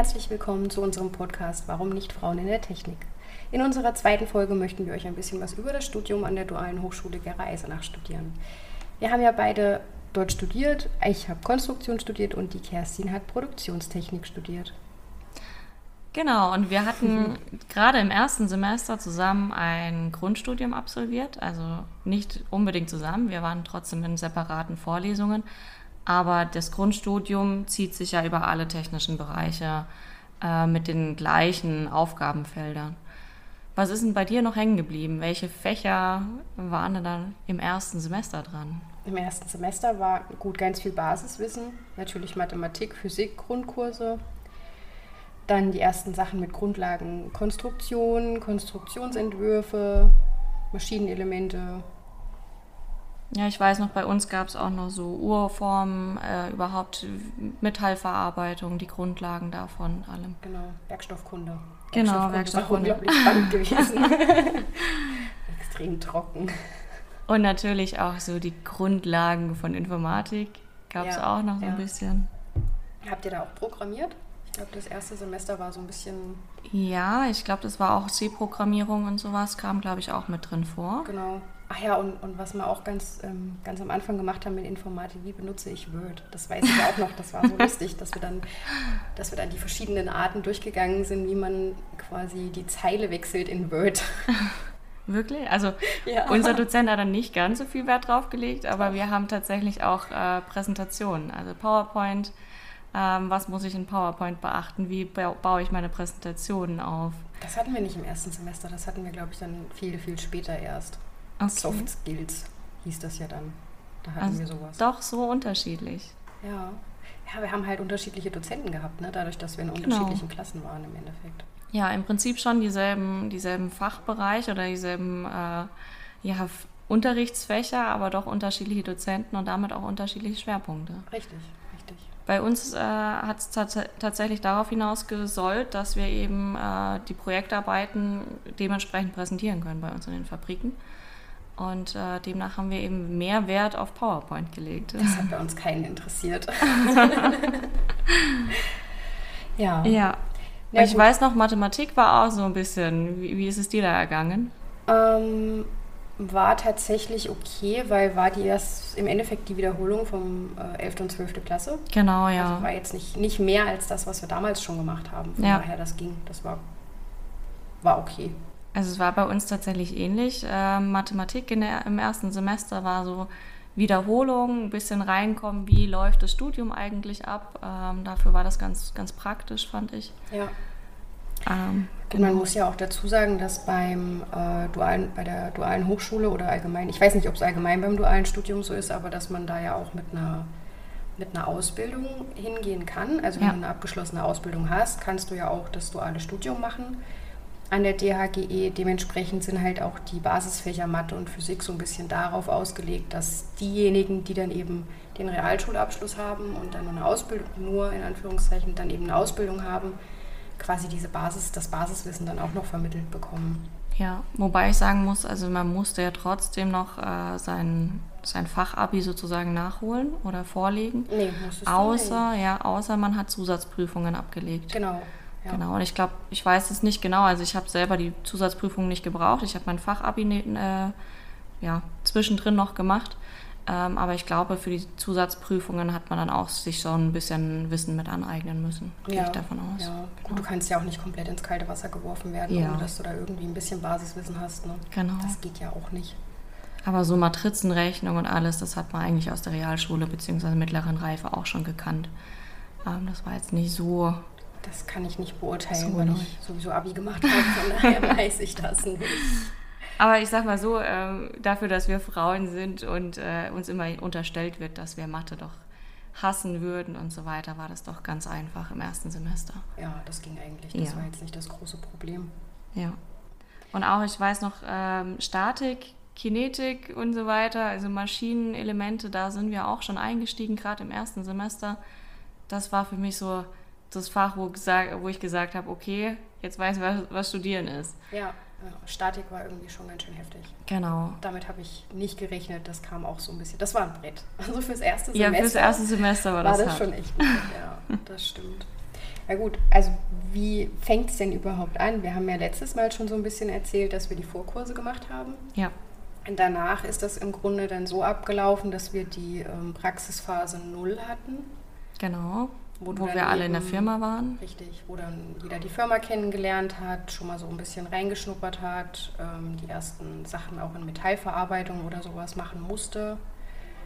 herzlich willkommen zu unserem Podcast Warum nicht Frauen in der Technik? In unserer zweiten Folge möchten wir euch ein bisschen was über das Studium an der Dualen Hochschule Gera Eisenach studieren. Wir haben ja beide dort studiert. Ich habe Konstruktion studiert und die Kerstin hat Produktionstechnik studiert. Genau, und wir hatten gerade im ersten Semester zusammen ein Grundstudium absolviert, also nicht unbedingt zusammen, wir waren trotzdem in separaten Vorlesungen, aber das Grundstudium zieht sich ja über alle technischen Bereiche äh, mit den gleichen Aufgabenfeldern. Was ist denn bei dir noch hängen geblieben? Welche Fächer waren denn dann im ersten Semester dran? Im ersten Semester war gut ganz viel Basiswissen, natürlich Mathematik, Physik, Grundkurse. Dann die ersten Sachen mit Grundlagen Konstruktion, Konstruktionsentwürfe, Maschinenelemente, ja, ich weiß noch, bei uns gab es auch noch so Urformen, äh, überhaupt Metallverarbeitung, die Grundlagen davon, allem. Genau, Werkstoffkunde. Genau, Werkstoffkunde. Ist unglaublich spannend gewesen. Extrem trocken. Und natürlich auch so die Grundlagen von Informatik gab es ja, auch noch so ja. ein bisschen. Habt ihr da auch programmiert? Ich glaube, das erste Semester war so ein bisschen. Ja, ich glaube, das war auch C-Programmierung und sowas, kam, glaube ich, auch mit drin vor. Genau. Ach ja, und, und was wir auch ganz, ähm, ganz am Anfang gemacht haben mit Informatik, wie benutze ich Word? Das weiß ich auch noch, das war so lustig, dass wir, dann, dass wir dann die verschiedenen Arten durchgegangen sind, wie man quasi die Zeile wechselt in Word. Wirklich? Also ja. unser Dozent hat dann nicht ganz so viel Wert drauf gelegt, aber wir haben tatsächlich auch äh, Präsentationen, also PowerPoint. Ähm, was muss ich in PowerPoint beachten? Wie baue ich meine Präsentationen auf? Das hatten wir nicht im ersten Semester, das hatten wir, glaube ich, dann viel, viel später erst. Okay. Soft Skills hieß das ja dann. Da hatten also wir sowas. Doch so unterschiedlich. Ja. Ja, wir haben halt unterschiedliche Dozenten gehabt, ne? dadurch, dass wir in genau. unterschiedlichen Klassen waren im Endeffekt. Ja, im Prinzip schon dieselben, dieselben Fachbereiche oder dieselben äh, ja, Unterrichtsfächer, aber doch unterschiedliche Dozenten und damit auch unterschiedliche Schwerpunkte. Richtig, richtig. Bei uns äh, hat es tatsächlich darauf hinaus gesollt, dass wir eben äh, die Projektarbeiten dementsprechend präsentieren können bei uns in den Fabriken. Und äh, demnach haben wir eben mehr Wert auf PowerPoint gelegt. Das hat bei uns keinen interessiert. ja. Ja. ja ich weiß noch, Mathematik war auch so ein bisschen. Wie, wie ist es dir da ergangen? Ähm, war tatsächlich okay, weil war die erst im Endeffekt die Wiederholung vom äh, 11. und 12. Klasse. Genau, ja. Also war jetzt nicht, nicht mehr als das, was wir damals schon gemacht haben. Von ja. daher, das ging. Das war, war okay. Also es war bei uns tatsächlich ähnlich. Ähm, Mathematik der, im ersten Semester war so Wiederholung, ein bisschen reinkommen, wie läuft das Studium eigentlich ab. Ähm, dafür war das ganz, ganz praktisch, fand ich. Ja. Ähm, genau. Man muss ja auch dazu sagen, dass beim äh, dualen, bei der dualen Hochschule oder allgemein, ich weiß nicht, ob es allgemein beim dualen Studium so ist, aber dass man da ja auch mit einer mit einer Ausbildung hingehen kann. Also wenn ja. du eine abgeschlossene Ausbildung hast, kannst du ja auch das duale Studium machen an der DHGE. Dementsprechend sind halt auch die Basisfächer Mathe und Physik so ein bisschen darauf ausgelegt, dass diejenigen, die dann eben den Realschulabschluss haben und dann nur eine Ausbildung, nur in Anführungszeichen dann eben eine Ausbildung haben, quasi diese Basis, das Basiswissen dann auch noch vermittelt bekommen. Ja, wobei ich sagen muss, also man musste ja trotzdem noch äh, sein, sein Fachabi sozusagen nachholen oder vorlegen. Nee, außer, ja, außer man hat Zusatzprüfungen abgelegt. Genau. Ja. Genau, und ich glaube, ich weiß es nicht genau. Also ich habe selber die Zusatzprüfung nicht gebraucht. Ich habe mein Fachabi äh, ja, zwischendrin noch gemacht. Ähm, aber ich glaube, für die Zusatzprüfungen hat man dann auch sich so ein bisschen Wissen mit aneignen müssen. Gehe ja, ich davon aus. Ja. Gut, du kannst ja auch nicht komplett ins kalte Wasser geworfen werden, ja. ohne dass du da irgendwie ein bisschen Basiswissen hast. Ne? Genau. Das geht ja auch nicht. Aber so Matrizenrechnung und alles, das hat man eigentlich aus der Realschule bzw. mittleren Reife auch schon gekannt. Ähm, das war jetzt nicht so das kann ich nicht beurteilen, so weil nicht. ich sowieso Abi gemacht habe. Von daher weiß ich das nicht. Aber ich sag mal so, äh, dafür, dass wir Frauen sind und äh, uns immer unterstellt wird, dass wir Mathe doch hassen würden und so weiter, war das doch ganz einfach im ersten Semester. Ja, das ging eigentlich. Das ja. war jetzt nicht das große Problem. Ja. Und auch, ich weiß noch, ähm, Statik, Kinetik und so weiter, also Maschinenelemente, da sind wir auch schon eingestiegen, gerade im ersten Semester. Das war für mich so, das Fach, wo, gesagt, wo ich gesagt habe, okay, jetzt weiß ich, was, was Studieren ist. Ja, Statik war irgendwie schon ganz schön heftig. Genau. Damit habe ich nicht gerechnet, das kam auch so ein bisschen. Das war ein Brett. Also fürs erste Semester. Ja, fürs erste Semester war das. War das hart. schon echt gut, ja, das stimmt. Na gut, also wie fängt es denn überhaupt an? Wir haben ja letztes Mal schon so ein bisschen erzählt, dass wir die Vorkurse gemacht haben. Ja. Und danach ist das im Grunde dann so abgelaufen, dass wir die ähm, Praxisphase 0 hatten. Genau, wo, wo wir alle in der Firma waren. Richtig, wo dann jeder die Firma kennengelernt hat, schon mal so ein bisschen reingeschnuppert hat, ähm, die ersten Sachen auch in Metallverarbeitung oder sowas machen musste.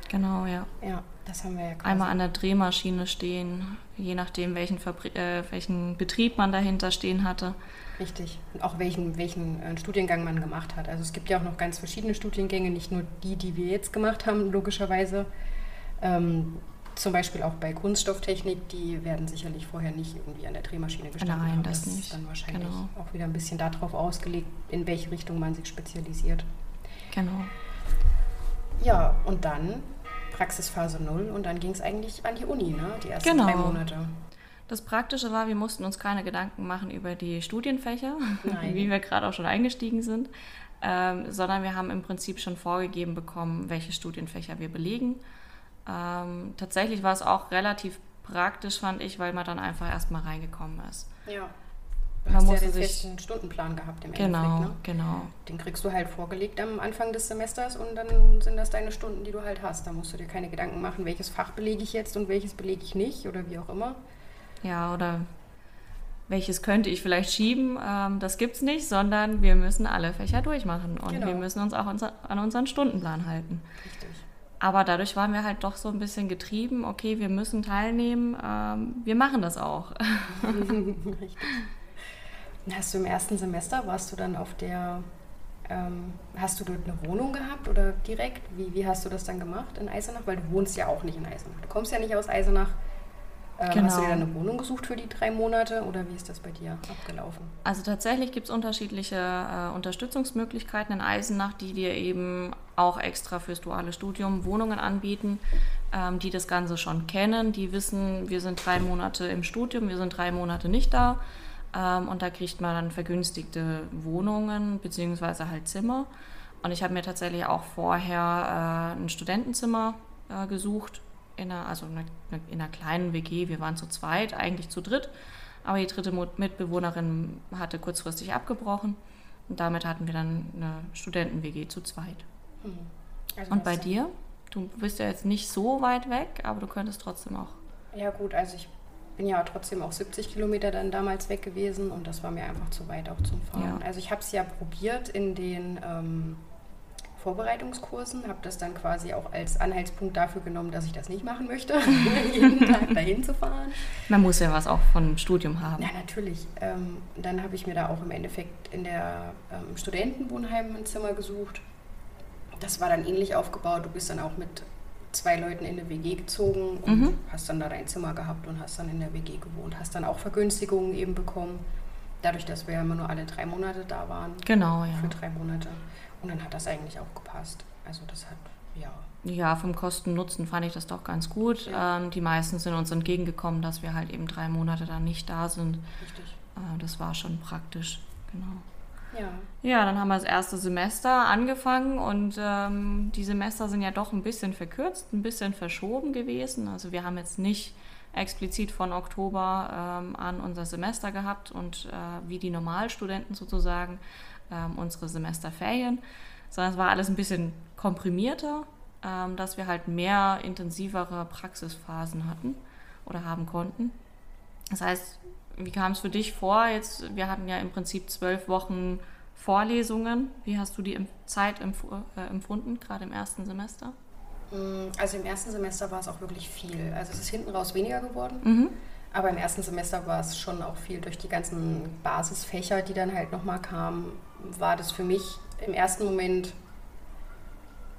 Genau, ja. Ja, das haben wir ja quasi. Einmal an der Drehmaschine stehen, je nachdem, welchen, Fabri äh, welchen Betrieb man dahinter stehen hatte. Richtig. Und auch welchen, welchen äh, Studiengang man gemacht hat. Also es gibt ja auch noch ganz verschiedene Studiengänge, nicht nur die, die wir jetzt gemacht haben, logischerweise. Ähm, zum Beispiel auch bei Kunststofftechnik, die werden sicherlich vorher nicht irgendwie an der Drehmaschine gestanden Nein, haben. das, das nicht. ist dann wahrscheinlich genau. auch wieder ein bisschen darauf ausgelegt, in welche Richtung man sich spezialisiert. Genau. Ja, und dann Praxisphase 0 und dann ging es eigentlich an die Uni, ne? die ersten genau. drei Monate. Das Praktische war, wir mussten uns keine Gedanken machen über die Studienfächer, wie wir gerade auch schon eingestiegen sind, ähm, sondern wir haben im Prinzip schon vorgegeben bekommen, welche Studienfächer wir belegen. Ähm, tatsächlich war es auch relativ praktisch, fand ich, weil man dann einfach erstmal reingekommen ist. Ja. Du man musste ja den sich festen Stundenplan gehabt im genau, Endeffekt. Ne? Genau, Den kriegst du halt vorgelegt am Anfang des Semesters und dann sind das deine Stunden, die du halt hast. Da musst du dir keine Gedanken machen, welches Fach belege ich jetzt und welches belege ich nicht oder wie auch immer. Ja, oder welches könnte ich vielleicht schieben, ähm, das gibt es nicht, sondern wir müssen alle Fächer durchmachen und Genau. wir müssen uns auch unser, an unseren Stundenplan halten. Richtig. Aber dadurch waren wir halt doch so ein bisschen getrieben, okay, wir müssen teilnehmen, ähm, wir machen das auch. Richtig. Hast du im ersten Semester, warst du dann auf der, ähm, hast du dort eine Wohnung gehabt oder direkt? Wie, wie hast du das dann gemacht in Eisenach? Weil du wohnst ja auch nicht in Eisenach. Du kommst ja nicht aus Eisenach. Ähm, Genau. Hast du dir dann eine Wohnung gesucht für die drei Monate oder wie ist das bei dir abgelaufen? Also tatsächlich gibt es unterschiedliche äh, Unterstützungsmöglichkeiten in Eisenach, die dir eben auch extra fürs duale Studium Wohnungen anbieten, ähm, die das Ganze schon kennen, die wissen, wir sind drei Monate im Studium, wir sind drei Monate nicht da. Ähm, und da kriegt man dann vergünstigte Wohnungen beziehungsweise halt Zimmer. Und ich habe mir tatsächlich auch vorher äh, ein Studentenzimmer äh, gesucht, in einer, also in einer, in einer kleinen WG. Wir waren zu zweit, eigentlich zu dritt. Aber die dritte Mitbewohnerin hatte kurzfristig abgebrochen. Und damit hatten wir dann eine Studenten-WG zu zweit. Hm. Also Und bei dir? Du bist ja jetzt nicht so weit weg, aber du könntest trotzdem auch. Ja gut, also ich bin ja trotzdem auch 70 Kilometer dann damals weg gewesen und das war mir einfach zu weit auch zum Fahren. Ja. Also ich habe es ja probiert in den ähm, Vorbereitungskursen, habe das dann quasi auch als Anhaltspunkt dafür genommen, dass ich das nicht machen möchte, jeden Tag dahin zu fahren. Man muss ja was auch von Studium haben. Ja, natürlich. Ähm, dann habe ich mir da auch im Endeffekt in der ähm, Studentenwohnheim ein Zimmer gesucht. Das war dann ähnlich aufgebaut. Du bist dann auch mit zwei Leuten in eine WG gezogen und Mhm. hast dann da dein Zimmer gehabt und hast dann in der WG gewohnt. Hast dann auch Vergünstigungen eben bekommen. Dadurch, dass wir ja immer nur alle drei Monate da waren. Genau, ja. Für drei Monate. Und dann hat das eigentlich auch gepasst. Also das hat, ja. Ja, vom Kosten-Nutzen fand ich das doch ganz gut. Ja. Ähm, die meisten sind uns entgegengekommen, dass wir halt eben drei Monate dann nicht da sind. Richtig. Äh, das war schon praktisch, genau. Ja. Ja, dann haben wir das erste Semester angefangen und ähm, die Semester sind ja doch ein bisschen verkürzt, ein bisschen verschoben gewesen. Also wir haben jetzt nicht explizit von Oktober ähm, an unser Semester gehabt und äh, wie die Normalstudenten sozusagen ähm, unsere Semesterferien, sondern es war alles ein bisschen komprimierter, ähm, dass wir halt mehr intensivere Praxisphasen hatten oder haben konnten. Das heißt, wie kam es für dich vor? Jetzt, wir hatten ja im Prinzip zwölf Wochen Vorlesungen. Wie hast du die Zeit empf- äh, empfunden, gerade im ersten Semester? Mm, Also im ersten Semester war es auch wirklich viel. Also es ist hinten raus weniger geworden. Mhm. Aber im ersten Semester war es schon auch viel durch die ganzen Basisfächer, die dann halt nochmal kamen, war das für mich im ersten Moment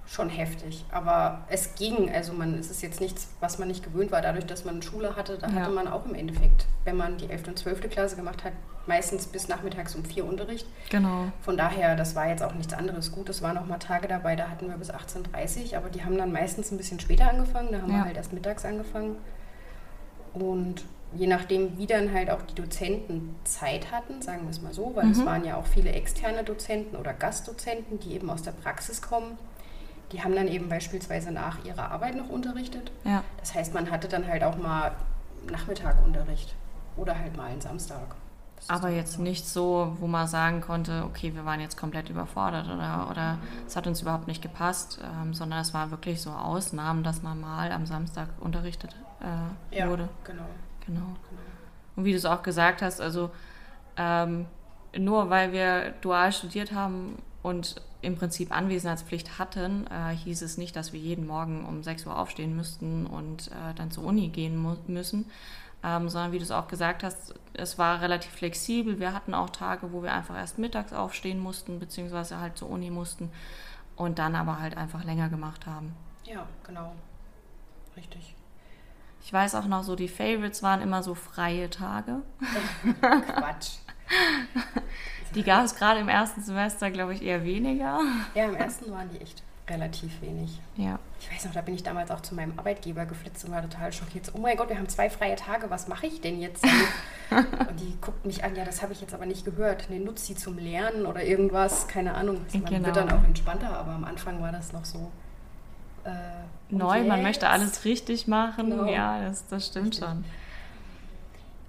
schon heftig. Aber es ging, also man, es ist jetzt nichts, was man nicht gewöhnt war. Dadurch, dass man Schule hatte, da Ja. hatte man auch im Endeffekt, wenn man die 11. und 12. Klasse gemacht hat, meistens bis nachmittags um vier Unterricht. Genau. Von daher, das war jetzt auch nichts anderes. Gut, es waren noch mal Tage dabei, da hatten wir bis 18.30 Uhr, aber die haben dann meistens ein bisschen später angefangen. Da haben Ja. wir halt erst mittags angefangen. Und je nachdem, wie dann halt auch die Dozenten Zeit hatten, sagen wir es mal so, weil es Mhm. waren ja auch viele externe Dozenten oder Gastdozenten, die eben aus der Praxis kommen. Die haben dann eben beispielsweise nach ihrer Arbeit noch unterrichtet. Ja. Das heißt, man hatte dann halt auch mal Nachmittagunterricht. oder halt mal einen Samstag. Aber jetzt nicht so, wo man sagen konnte, okay, wir waren jetzt komplett überfordert oder, oder es hat uns überhaupt nicht gepasst, ähm, sondern es war wirklich so Ausnahmen, dass man mal am Samstag unterrichtet äh, ja, wurde. Genau. Genau. Und wie du es auch gesagt hast, also ähm, nur weil wir dual studiert haben und im Prinzip Anwesenheitspflicht hatten, äh, hieß es nicht, dass wir jeden Morgen um 6 Uhr aufstehen müssten und äh, dann zur Uni gehen müssen, ähm, sondern wie du es auch gesagt hast, es war relativ flexibel. Wir hatten auch Tage, wo wir einfach erst mittags aufstehen mussten, beziehungsweise halt zur Uni mussten und dann aber halt einfach länger gemacht haben. Ja, genau. Richtig. Ich weiß auch noch so, die Favorites waren immer so freie Tage. Quatsch. Die gab es gerade im ersten Semester, glaube ich, eher weniger. Ja, im ersten waren die echt relativ wenig. Ja. Ich weiß noch, da bin ich damals auch zu meinem Arbeitgeber geflitzt und war total schockiert. Oh mein Gott, wir haben zwei freie Tage, was mache ich denn jetzt? und die guckt mich an, ja, das habe ich jetzt aber nicht gehört. Nee, nutzt sie zum Lernen oder irgendwas, keine Ahnung. Man genau. wird dann auch entspannter, aber am Anfang war das noch so. Äh, Neu, man möchte alles richtig machen. Genau. Ja, das, das stimmt richtig. schon.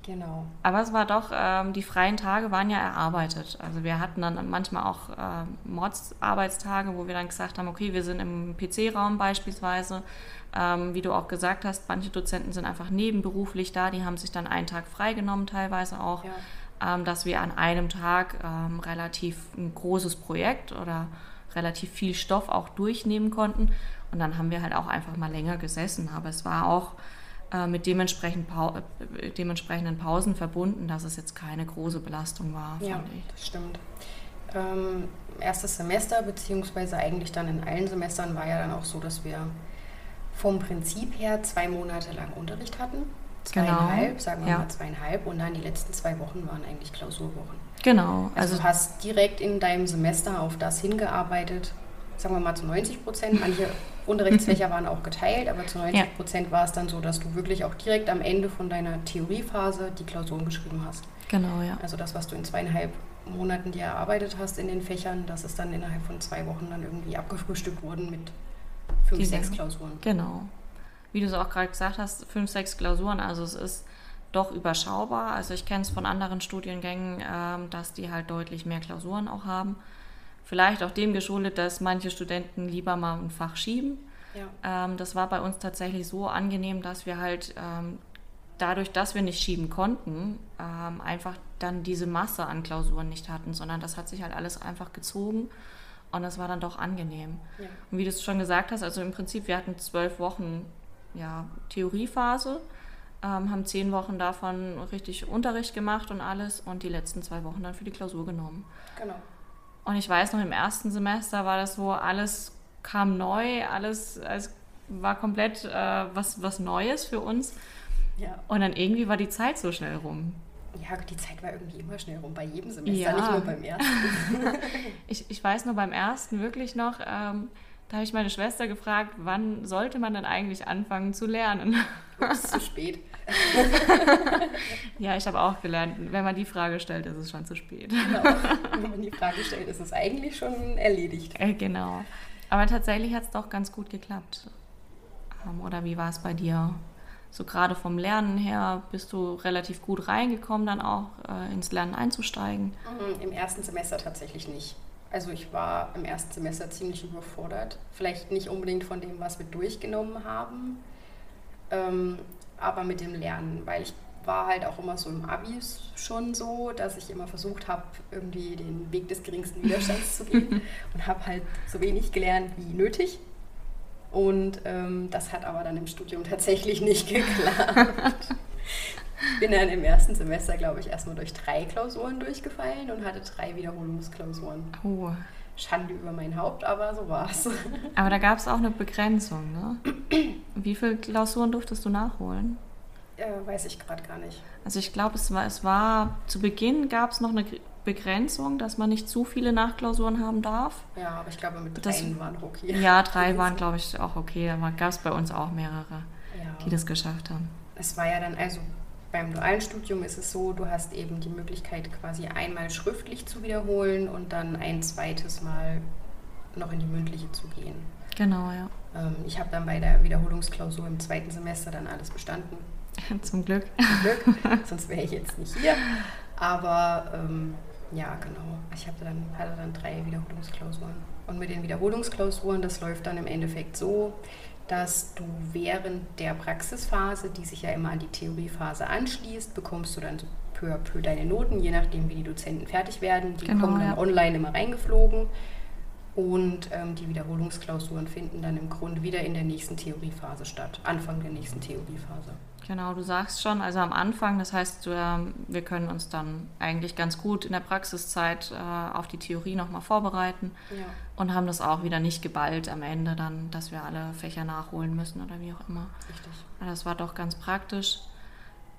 Genau. Aber es war doch, ähm, die freien Tage waren ja erarbeitet. Also wir hatten dann manchmal auch äh, Mods-Arbeitstage, wo wir dann gesagt haben, okay, wir sind im PC-Raum beispielsweise. Ähm, wie du auch gesagt hast, manche Dozenten sind einfach nebenberuflich da, die haben sich dann einen Tag freigenommen teilweise auch, ja. ähm, dass wir an einem Tag ähm, relativ ein großes Projekt oder relativ viel Stoff auch durchnehmen konnten. Und dann haben wir halt auch einfach mal länger gesessen. Aber es war auch äh, mit dementsprechend pa äh, dementsprechenden Pausen verbunden, dass es jetzt keine große Belastung war. Ja, das stimmt. Ähm, erstes Semester, beziehungsweise eigentlich dann in allen Semestern, war ja dann auch so, dass wir vom Prinzip her zwei Monate lang Unterricht hatten. Zweieinhalb, genau. sagen wir ja. mal zweieinhalb. Und dann die letzten zwei Wochen waren eigentlich Klausurwochen. Genau. Also, also du hast direkt in deinem Semester auf das hingearbeitet, sagen wir mal zu 90 Prozent. Manche Unterrichtsfächer waren auch geteilt, aber zu 90 Prozent ja. war es dann so, dass du wirklich auch direkt am Ende von deiner Theoriephase die Klausuren geschrieben hast. Genau, ja. Also das, was du in zweieinhalb Monaten dir erarbeitet hast in den Fächern, das ist dann innerhalb von zwei Wochen dann irgendwie abgefrühstückt worden mit fünf, die sechs Klausuren. Genau. Wie du es auch gerade gesagt hast, fünf, sechs Klausuren, also es ist doch überschaubar. Also ich kenne es von anderen Studiengängen, ähm, dass die halt deutlich mehr Klausuren auch haben. Vielleicht auch dem geschuldet, dass manche Studenten lieber mal ein Fach schieben. Ja. Ähm, das war bei uns tatsächlich so angenehm, dass wir halt ähm, dadurch, dass wir nicht schieben konnten, ähm, einfach dann diese Masse an Klausuren nicht hatten, sondern das hat sich halt alles einfach gezogen und das war dann doch angenehm. Ja. Und wie du es schon gesagt hast, also im Prinzip, wir hatten zwölf Wochen ja, Theoriephase, ähm, haben zehn Wochen davon richtig Unterricht gemacht und alles und die letzten zwei Wochen dann für die Klausur genommen. Genau. Und ich weiß noch, im ersten Semester war das so, alles kam neu, alles, alles war komplett äh, was, was Neues für uns. Ja. Und dann irgendwie war die Zeit so schnell rum. Ja, die Zeit war irgendwie immer schnell rum, bei jedem Semester, ja. nicht nur beim ersten. ich, ich weiß nur beim ersten wirklich noch, ähm, da habe ich meine Schwester gefragt, wann sollte man denn eigentlich anfangen zu lernen? Es ist zu spät. ja, ich habe auch gelernt, wenn man die Frage stellt, ist es schon zu spät. Genau. Wenn man die Frage stellt, ist es eigentlich schon erledigt. Äh, genau. Aber tatsächlich hat es doch ganz gut geklappt. Ähm, oder wie war es bei dir? So gerade vom Lernen her bist du relativ gut reingekommen, dann auch äh, ins Lernen einzusteigen? Mhm, Im ersten Semester tatsächlich nicht. Also ich war im ersten Semester ziemlich überfordert. Vielleicht nicht unbedingt von dem, was wir durchgenommen haben, ähm, aber mit dem Lernen, weil ich war halt auch immer so im Abi schon so, dass ich immer versucht habe, irgendwie den Weg des geringsten Widerstands zu gehen und habe halt so wenig gelernt wie nötig. Und ähm, das hat aber dann im Studium tatsächlich nicht geklappt. Bin dann im ersten Semester, glaube ich, erstmal durch drei Klausuren durchgefallen und hatte drei Wiederholungsklausuren. Oh. Schande über mein Haupt, aber so war es. Aber da gab es auch eine Begrenzung, ne? Wie viele Klausuren durftest du nachholen? Äh, weiß ich gerade gar nicht. Also ich glaube, es war, es war zu Beginn gab es noch eine Begrenzung, dass man nicht zu viele Nachklausuren haben darf. Ja, aber ich glaube, mit drei waren okay. Ja, drei waren, glaube ich, auch okay. Da gab es bei uns auch mehrere, ja. die das geschafft haben. Es war ja dann, also beim dualen Studium ist es so, du hast eben die Möglichkeit, quasi einmal schriftlich zu wiederholen und dann ein zweites Mal noch in die mündliche zu gehen. Genau, ja. Ähm, ich habe dann bei der Wiederholungsklausur im zweiten Semester dann alles bestanden. Zum Glück. Zum Glück, sonst wäre ich jetzt nicht hier. Aber ähm, ja, genau. Ich hatte dann, hatte dann drei Wiederholungsklausuren. Und mit den Wiederholungsklausuren, das läuft dann im Endeffekt so, dass du während der Praxisphase, die sich ja immer an die Theoriephase anschließt, bekommst du dann so peu à peu deine Noten, je nachdem, wie die Dozenten fertig werden. Die genau, kommen dann ja. online immer reingeflogen. Und ähm, die Wiederholungsklausuren finden dann im Grunde wieder in der nächsten Theoriephase statt, Anfang der nächsten Theoriephase. Genau, du sagst schon, also am Anfang, das heißt, wir können uns dann eigentlich ganz gut in der Praxiszeit äh, auf die Theorie nochmal vorbereiten ja. und haben das auch wieder nicht geballt am Ende dann, dass wir alle Fächer nachholen müssen oder wie auch immer. Richtig. Das war doch ganz praktisch,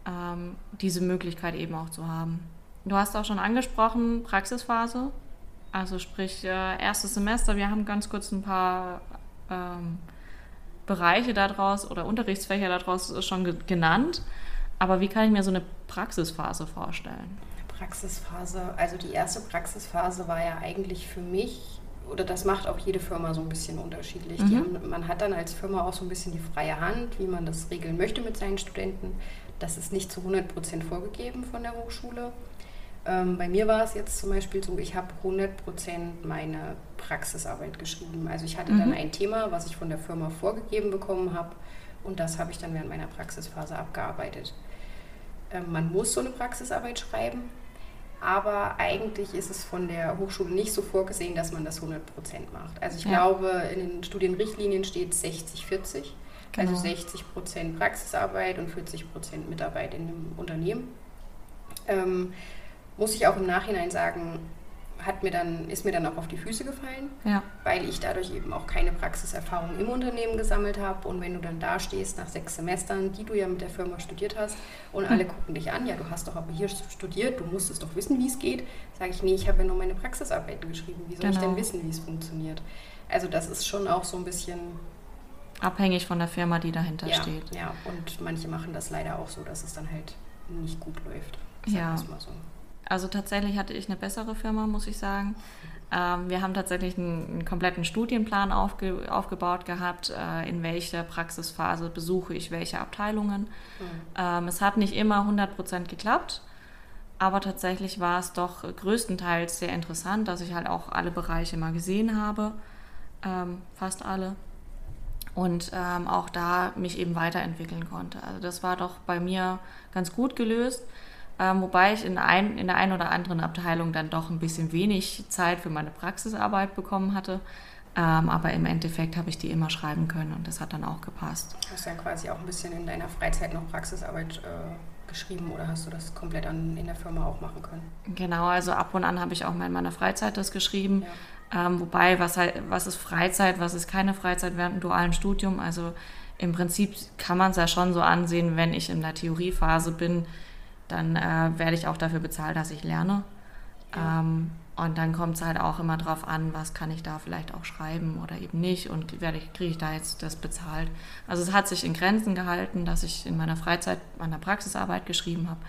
ähm, diese Möglichkeit eben auch zu haben. Du hast auch schon angesprochen, Praxisphase, also sprich äh, erstes Semester, wir haben ganz kurz ein paar... Ähm, Bereiche daraus oder Unterrichtsfächer daraus schon ge genannt. Aber wie kann ich mir so eine Praxisphase vorstellen? Praxisphase, also die erste Praxisphase war ja eigentlich für mich, oder das macht auch jede Firma so ein bisschen unterschiedlich. Mhm. Haben, man hat dann als Firma auch so ein bisschen die freie Hand, wie man das regeln möchte mit seinen Studenten. Das ist nicht zu 100 Prozent vorgegeben von der Hochschule. Ähm, bei mir war es jetzt zum Beispiel so, ich habe 100% meine Praxisarbeit geschrieben. Also ich hatte mhm. dann ein Thema, was ich von der Firma vorgegeben bekommen habe und das habe ich dann während meiner Praxisphase abgearbeitet. Ähm, man muss so eine Praxisarbeit schreiben, aber eigentlich ist es von der Hochschule nicht so vorgesehen, dass man das 100% macht. Also ich ja. glaube, in den Studienrichtlinien steht 60-40. Genau. Also 60% Praxisarbeit und 40% Mitarbeit in einem Unternehmen. Ähm, muss ich auch im Nachhinein sagen, hat mir dann, ist mir dann auch auf die Füße gefallen, ja. weil ich dadurch eben auch keine Praxiserfahrung im Unternehmen gesammelt habe. Und wenn du dann da stehst nach sechs Semestern, die du ja mit der Firma studiert hast, und alle hm. gucken dich an, ja, du hast doch aber hier studiert, du musstest doch wissen, wie es geht, sage ich, nee, ich habe ja nur meine Praxisarbeiten geschrieben. Wie soll genau. ich denn genau. wissen, wie es funktioniert? Also das ist schon auch so ein bisschen abhängig von der Firma, die dahinter ja, steht. Ja, und manche machen das leider auch so, dass es dann halt nicht gut läuft. Ja. So. Also tatsächlich hatte ich eine bessere Firma, muss ich sagen. Ähm, wir haben tatsächlich einen, einen kompletten Studienplan aufge, aufgebaut gehabt, äh, in welcher Praxisphase besuche ich welche Abteilungen. Mhm. Ähm, es hat nicht immer 100% geklappt, aber tatsächlich war es doch größtenteils sehr interessant, dass ich halt auch alle Bereiche mal gesehen habe, ähm, fast alle. Und ähm, auch da mich eben weiterentwickeln konnte. Also das war doch bei mir ganz gut gelöst. Ähm, wobei ich in, ein, in der einen oder anderen Abteilung dann doch ein bisschen wenig Zeit für meine Praxisarbeit bekommen hatte. Ähm, aber im Endeffekt habe ich die immer schreiben können und das hat dann auch gepasst. Hast du dann quasi auch ein bisschen in deiner Freizeit noch Praxisarbeit äh, geschrieben oder hast du das komplett an, in der Firma auch machen können? Genau, also ab und an habe ich auch mal in meiner Freizeit das geschrieben. Ja. Ähm, wobei, was, halt, was ist Freizeit, was ist keine Freizeit während dem dualen Studium? Also im Prinzip kann man es ja schon so ansehen, wenn ich in der Theoriephase bin, dann äh, werde ich auch dafür bezahlt, dass ich lerne. Ja. Ähm, und dann kommt es halt auch immer darauf an, was kann ich da vielleicht auch schreiben oder eben nicht und werde ich, kriege ich da jetzt das bezahlt. Also es hat sich in Grenzen gehalten, dass ich in meiner Freizeit meine Praxisarbeit geschrieben habe.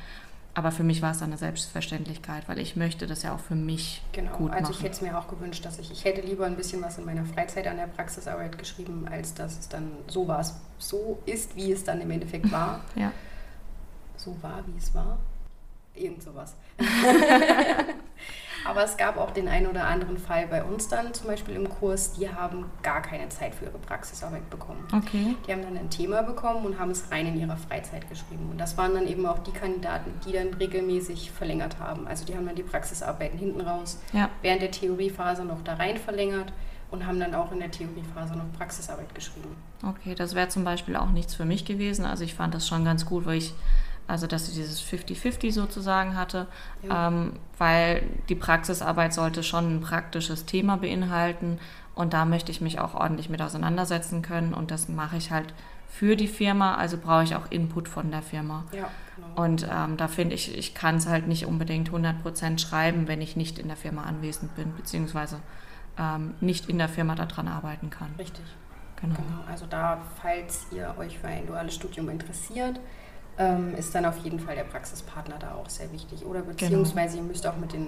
Aber für mich war es dann eine Selbstverständlichkeit, weil ich möchte das ja auch für mich genau. gut machen. Also ich hätte es mir auch gewünscht, dass ich, ich hätte lieber ein bisschen was in meiner Freizeit an der Praxisarbeit geschrieben, als dass es dann so war, so ist, wie es dann im Endeffekt war. ja so war, wie es war. Irgend sowas. Aber es gab auch den einen oder anderen Fall bei uns dann, zum Beispiel im Kurs, die haben gar keine Zeit für ihre Praxisarbeit bekommen. Okay. Die haben dann ein Thema bekommen und haben es rein in ihrer Freizeit geschrieben. Und das waren dann eben auch die Kandidaten, die dann regelmäßig verlängert haben. Also die haben dann die Praxisarbeiten hinten raus ja. während der Theoriephase noch da rein verlängert und haben dann auch in der Theoriephase noch Praxisarbeit geschrieben. Okay, das wäre zum Beispiel auch nichts für mich gewesen. Also ich fand das schon ganz gut, weil ich also dass sie dieses 50-50 sozusagen hatte, ja. ähm, weil die Praxisarbeit sollte schon ein praktisches Thema beinhalten und da möchte ich mich auch ordentlich mit auseinandersetzen können und das mache ich halt für die Firma, also brauche ich auch Input von der Firma. Ja, genau. Und ähm, da finde ich, ich kann es halt nicht unbedingt 100% schreiben, wenn ich nicht in der Firma anwesend bin, beziehungsweise ähm, nicht in der Firma daran arbeiten kann. Richtig. Genau. genau. Also da, falls ihr euch für ein duales Studium interessiert, ähm, ist dann auf jeden Fall der Praxispartner da auch sehr wichtig. Oder genau. beziehungsweise genau. ihr müsst auch mit den,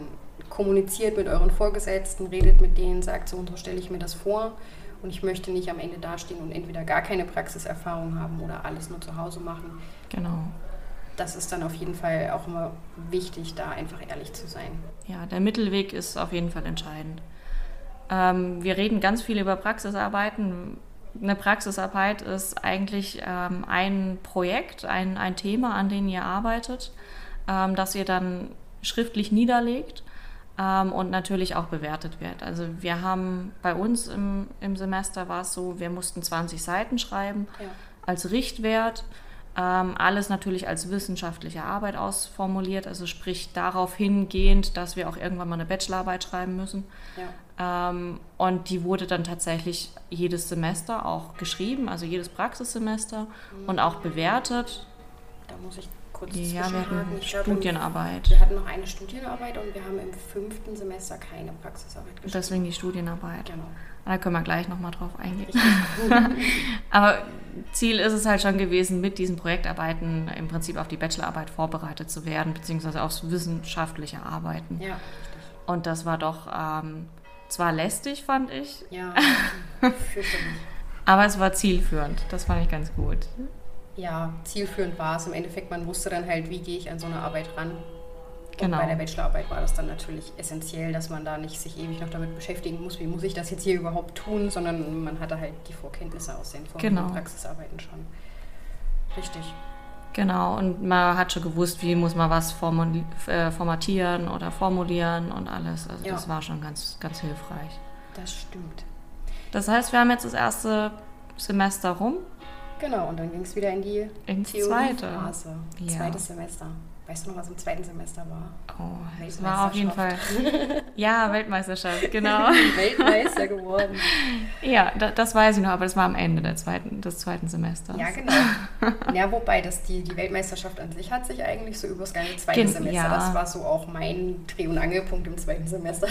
kommuniziert mit euren Vorgesetzten, redet mit denen, sagt so und so stelle ich mir das vor. Und ich möchte nicht am Ende dastehen und entweder gar keine Praxiserfahrung haben oder alles nur zu Hause machen. Genau. Das ist dann auf jeden Fall auch immer wichtig, da einfach ehrlich zu sein. Ja, der Mittelweg ist auf jeden Fall entscheidend. Ähm, wir reden ganz viel über Praxisarbeiten. Eine Praxisarbeit ist eigentlich ähm, ein Projekt, ein, ein Thema, an dem ihr arbeitet, ähm, das ihr dann schriftlich niederlegt ähm, und natürlich auch bewertet wird. Also wir haben bei uns im, im Semester war es so, wir mussten 20 Seiten schreiben ja. als Richtwert. Ähm, alles natürlich als wissenschaftliche Arbeit ausformuliert, also sprich darauf hingehend, dass wir auch irgendwann mal eine Bachelorarbeit schreiben müssen. Ja. Ähm, und die wurde dann tatsächlich jedes Semester auch geschrieben, also jedes Praxissemester mhm. und auch bewertet. Da muss ich kurz ja, wir hatten ich Studienarbeit. wir hatten noch eine Studienarbeit und wir haben im fünften Semester keine Praxisarbeit geschrieben. Deswegen die Studienarbeit. Genau. Da können wir gleich nochmal drauf eingehen. Aber Ziel ist es halt schon gewesen, mit diesen Projektarbeiten im Prinzip auf die Bachelorarbeit vorbereitet zu werden, beziehungsweise aufs wissenschaftliche Arbeiten. Ja, richtig. Und das war doch ähm, zwar lästig, fand ich. Ja, fürchterlich. Aber es war zielführend. Das fand ich ganz gut ja, zielführend war es. Im Endeffekt, man wusste dann halt, wie gehe ich an so eine Arbeit ran. Genau. Und bei der Bachelorarbeit war das dann natürlich essentiell, dass man da nicht sich ewig noch damit beschäftigen muss, wie muss ich das jetzt hier überhaupt tun, sondern man hatte halt die Vorkenntnisse aus den Vor genau. Praxisarbeiten schon. Richtig. Genau, und man hat schon gewusst, wie muss man was äh, formatieren oder formulieren und alles. Also ja. das war schon ganz, ganz hilfreich. Das stimmt. Das heißt, wir haben jetzt das erste Semester rum Genau, und dann ging es wieder in die Ins zweite. Ja. Zweites Semester. Weißt du noch, was im zweiten Semester war? Oh, es war auf jeden Fall. ja, Weltmeisterschaft, genau. Weltmeister geworden. Ja, da, das weiß ich noch, aber das war am Ende der zweiten, des zweiten Semesters. Ja, genau. ja, wobei das die, die Weltmeisterschaft an sich hat sich eigentlich so über das ganze zweite Gen Semester. Ja. Das war so auch mein Dreh- und Angelpunkt im zweiten Semester.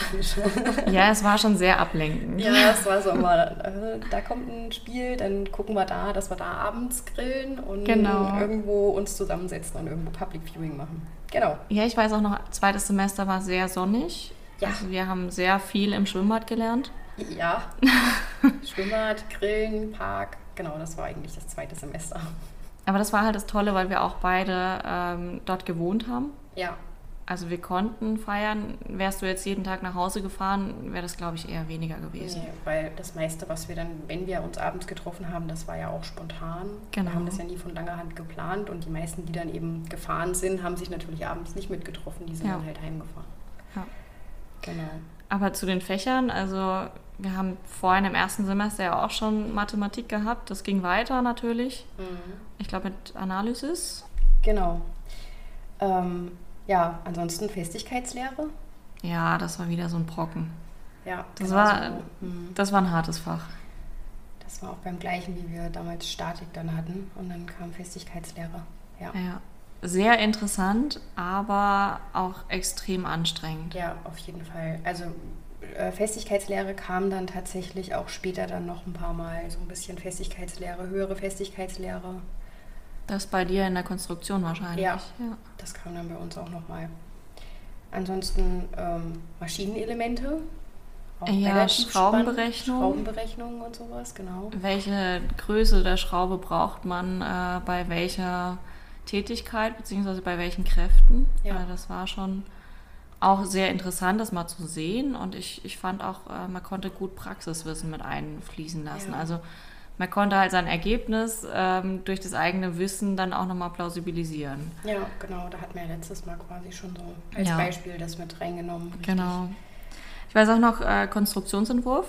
ja, es war schon sehr ablenkend. Ja, es war so immer, äh, da kommt ein Spiel, dann gucken wir da, dass wir da abends grillen und genau. irgendwo uns zusammensetzen und irgendwo Public Viewing machen machen. Genau. Ja, ich weiß auch noch, zweites Semester war sehr sonnig. Ja. Also wir haben sehr viel im Schwimmbad gelernt. Ja. Schwimmbad, Grillen, Park. Genau, das war eigentlich das zweite Semester. Aber das war halt das Tolle, weil wir auch beide ähm, dort gewohnt haben. Ja. Also wir konnten feiern. Wärst du jetzt jeden Tag nach Hause gefahren, wäre das, glaube ich, eher weniger gewesen. Nee, weil das meiste, was wir dann, wenn wir uns abends getroffen haben, das war ja auch spontan. Genau. Wir haben das ja nie von langer Hand geplant und die meisten, die dann eben gefahren sind, haben sich natürlich abends nicht mitgetroffen. Die sind ja. dann halt heimgefahren. Ja. Genau. Aber zu den Fächern, also wir haben vorhin im ersten Semester ja auch schon Mathematik gehabt. Das ging weiter natürlich. Mhm. Ich glaube mit Analysis. Genau. Ähm, ja, ansonsten Festigkeitslehre. Ja, das war wieder so ein Brocken. Ja, das, genau war, so. Mhm. das war ein hartes Fach. Das war auch beim gleichen, wie wir damals Statik dann hatten. Und dann kam Festigkeitslehre. Ja. ja. Sehr interessant, aber auch extrem anstrengend. Ja, auf jeden Fall. Also äh, Festigkeitslehre kam dann tatsächlich auch später dann noch ein paar Mal. So ein bisschen Festigkeitslehre, höhere Festigkeitslehre. Das bei dir in der Konstruktion wahrscheinlich. Ja, ja. das kam dann bei uns auch nochmal. Ansonsten ähm, Maschinenelemente. Auch ja, Schraubenberechnung. Schraubenberechnung und sowas, genau. Welche Größe der Schraube braucht man äh, bei welcher Tätigkeit, beziehungsweise bei welchen Kräften? Ja. Äh, das war schon auch sehr interessant, das mal zu sehen. Und ich, ich fand auch, äh, man konnte gut Praxiswissen mit einfließen lassen. Ja. Also man konnte halt sein Ergebnis ähm, durch das eigene Wissen dann auch nochmal plausibilisieren. Ja, genau. Da hat man ja letztes Mal quasi schon so als ja. Beispiel das mit reingenommen. Richtig. Genau. Ich weiß auch noch äh, Konstruktionsentwurf.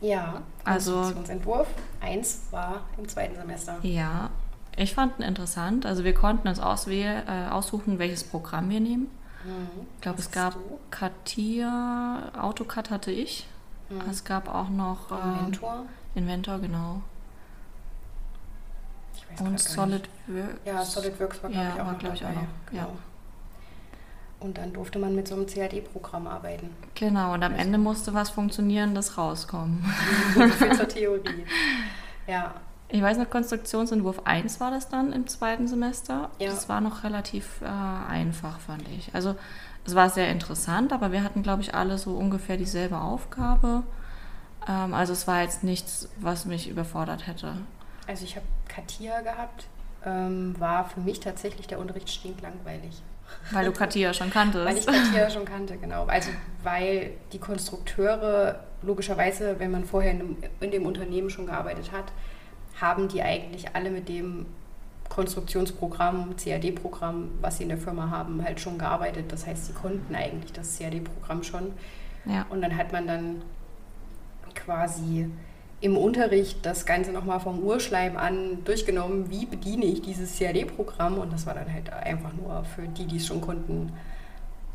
Ja, also Konstruktionsentwurf. Eins war im zweiten Semester. Ja, ich fand ihn interessant. Also wir konnten uns auswählen, äh, aussuchen, welches Programm wir nehmen. Mhm. Ich glaube, es gab du? Katia, AutoCAD hatte ich. Mhm. Es gab auch noch äh, Inventor. Inventor, genau. Und SolidWorks. Ja, SolidWorks war, glaube ja, ich, auch, noch glaub ich auch noch. Genau. Ja. Und dann durfte man mit so einem CAD-Programm arbeiten. Genau, und am also. Ende musste was funktionieren, das rauskommen. so viel zur Theorie. Ja. Ich weiß noch, Konstruktionsentwurf 1 war das dann im zweiten Semester. Ja. Das war noch relativ äh, einfach, fand ich. Also es war sehr interessant, aber wir hatten, glaube ich, alle so ungefähr dieselbe Aufgabe. Ähm, also es war jetzt nichts, was mich überfordert hätte. Also ich habe Katia gehabt, ähm, war für mich tatsächlich der Unterricht stinklangweilig. Weil du Katia schon kanntest. weil ich Katia schon kannte, genau. Also weil die Konstrukteure logischerweise, wenn man vorher in dem, in dem Unternehmen schon gearbeitet hat, haben die eigentlich alle mit dem Konstruktionsprogramm, CAD-Programm, was sie in der Firma haben, halt schon gearbeitet. Das heißt, sie konnten eigentlich das CAD-Programm schon. Ja. Und dann hat man dann quasi im Unterricht das Ganze nochmal vom Urschleim an durchgenommen, wie bediene ich dieses CAD-Programm und das war dann halt einfach nur für die, die es schon konnten.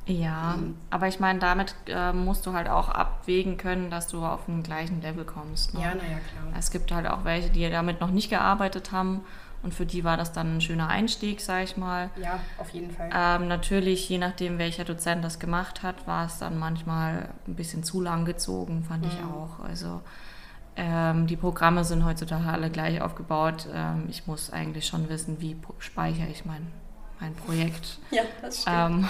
Ja, mhm. aber ich meine, damit äh, musst du halt auch abwägen können, dass du auf den gleichen Level kommst. Ne? Ja, naja, klar. Es gibt halt auch welche, die damit noch nicht gearbeitet haben und für die war das dann ein schöner Einstieg, sag ich mal. Ja, auf jeden Fall. Ähm, natürlich, je nachdem, welcher Dozent das gemacht hat, war es dann manchmal ein bisschen zu lang gezogen, fand mhm. ich auch. Also ähm, die Programme sind heutzutage alle gleich aufgebaut. Ähm, ich muss eigentlich schon wissen, wie speichere ich mein, mein Projekt. Ja, das stimmt. Ähm,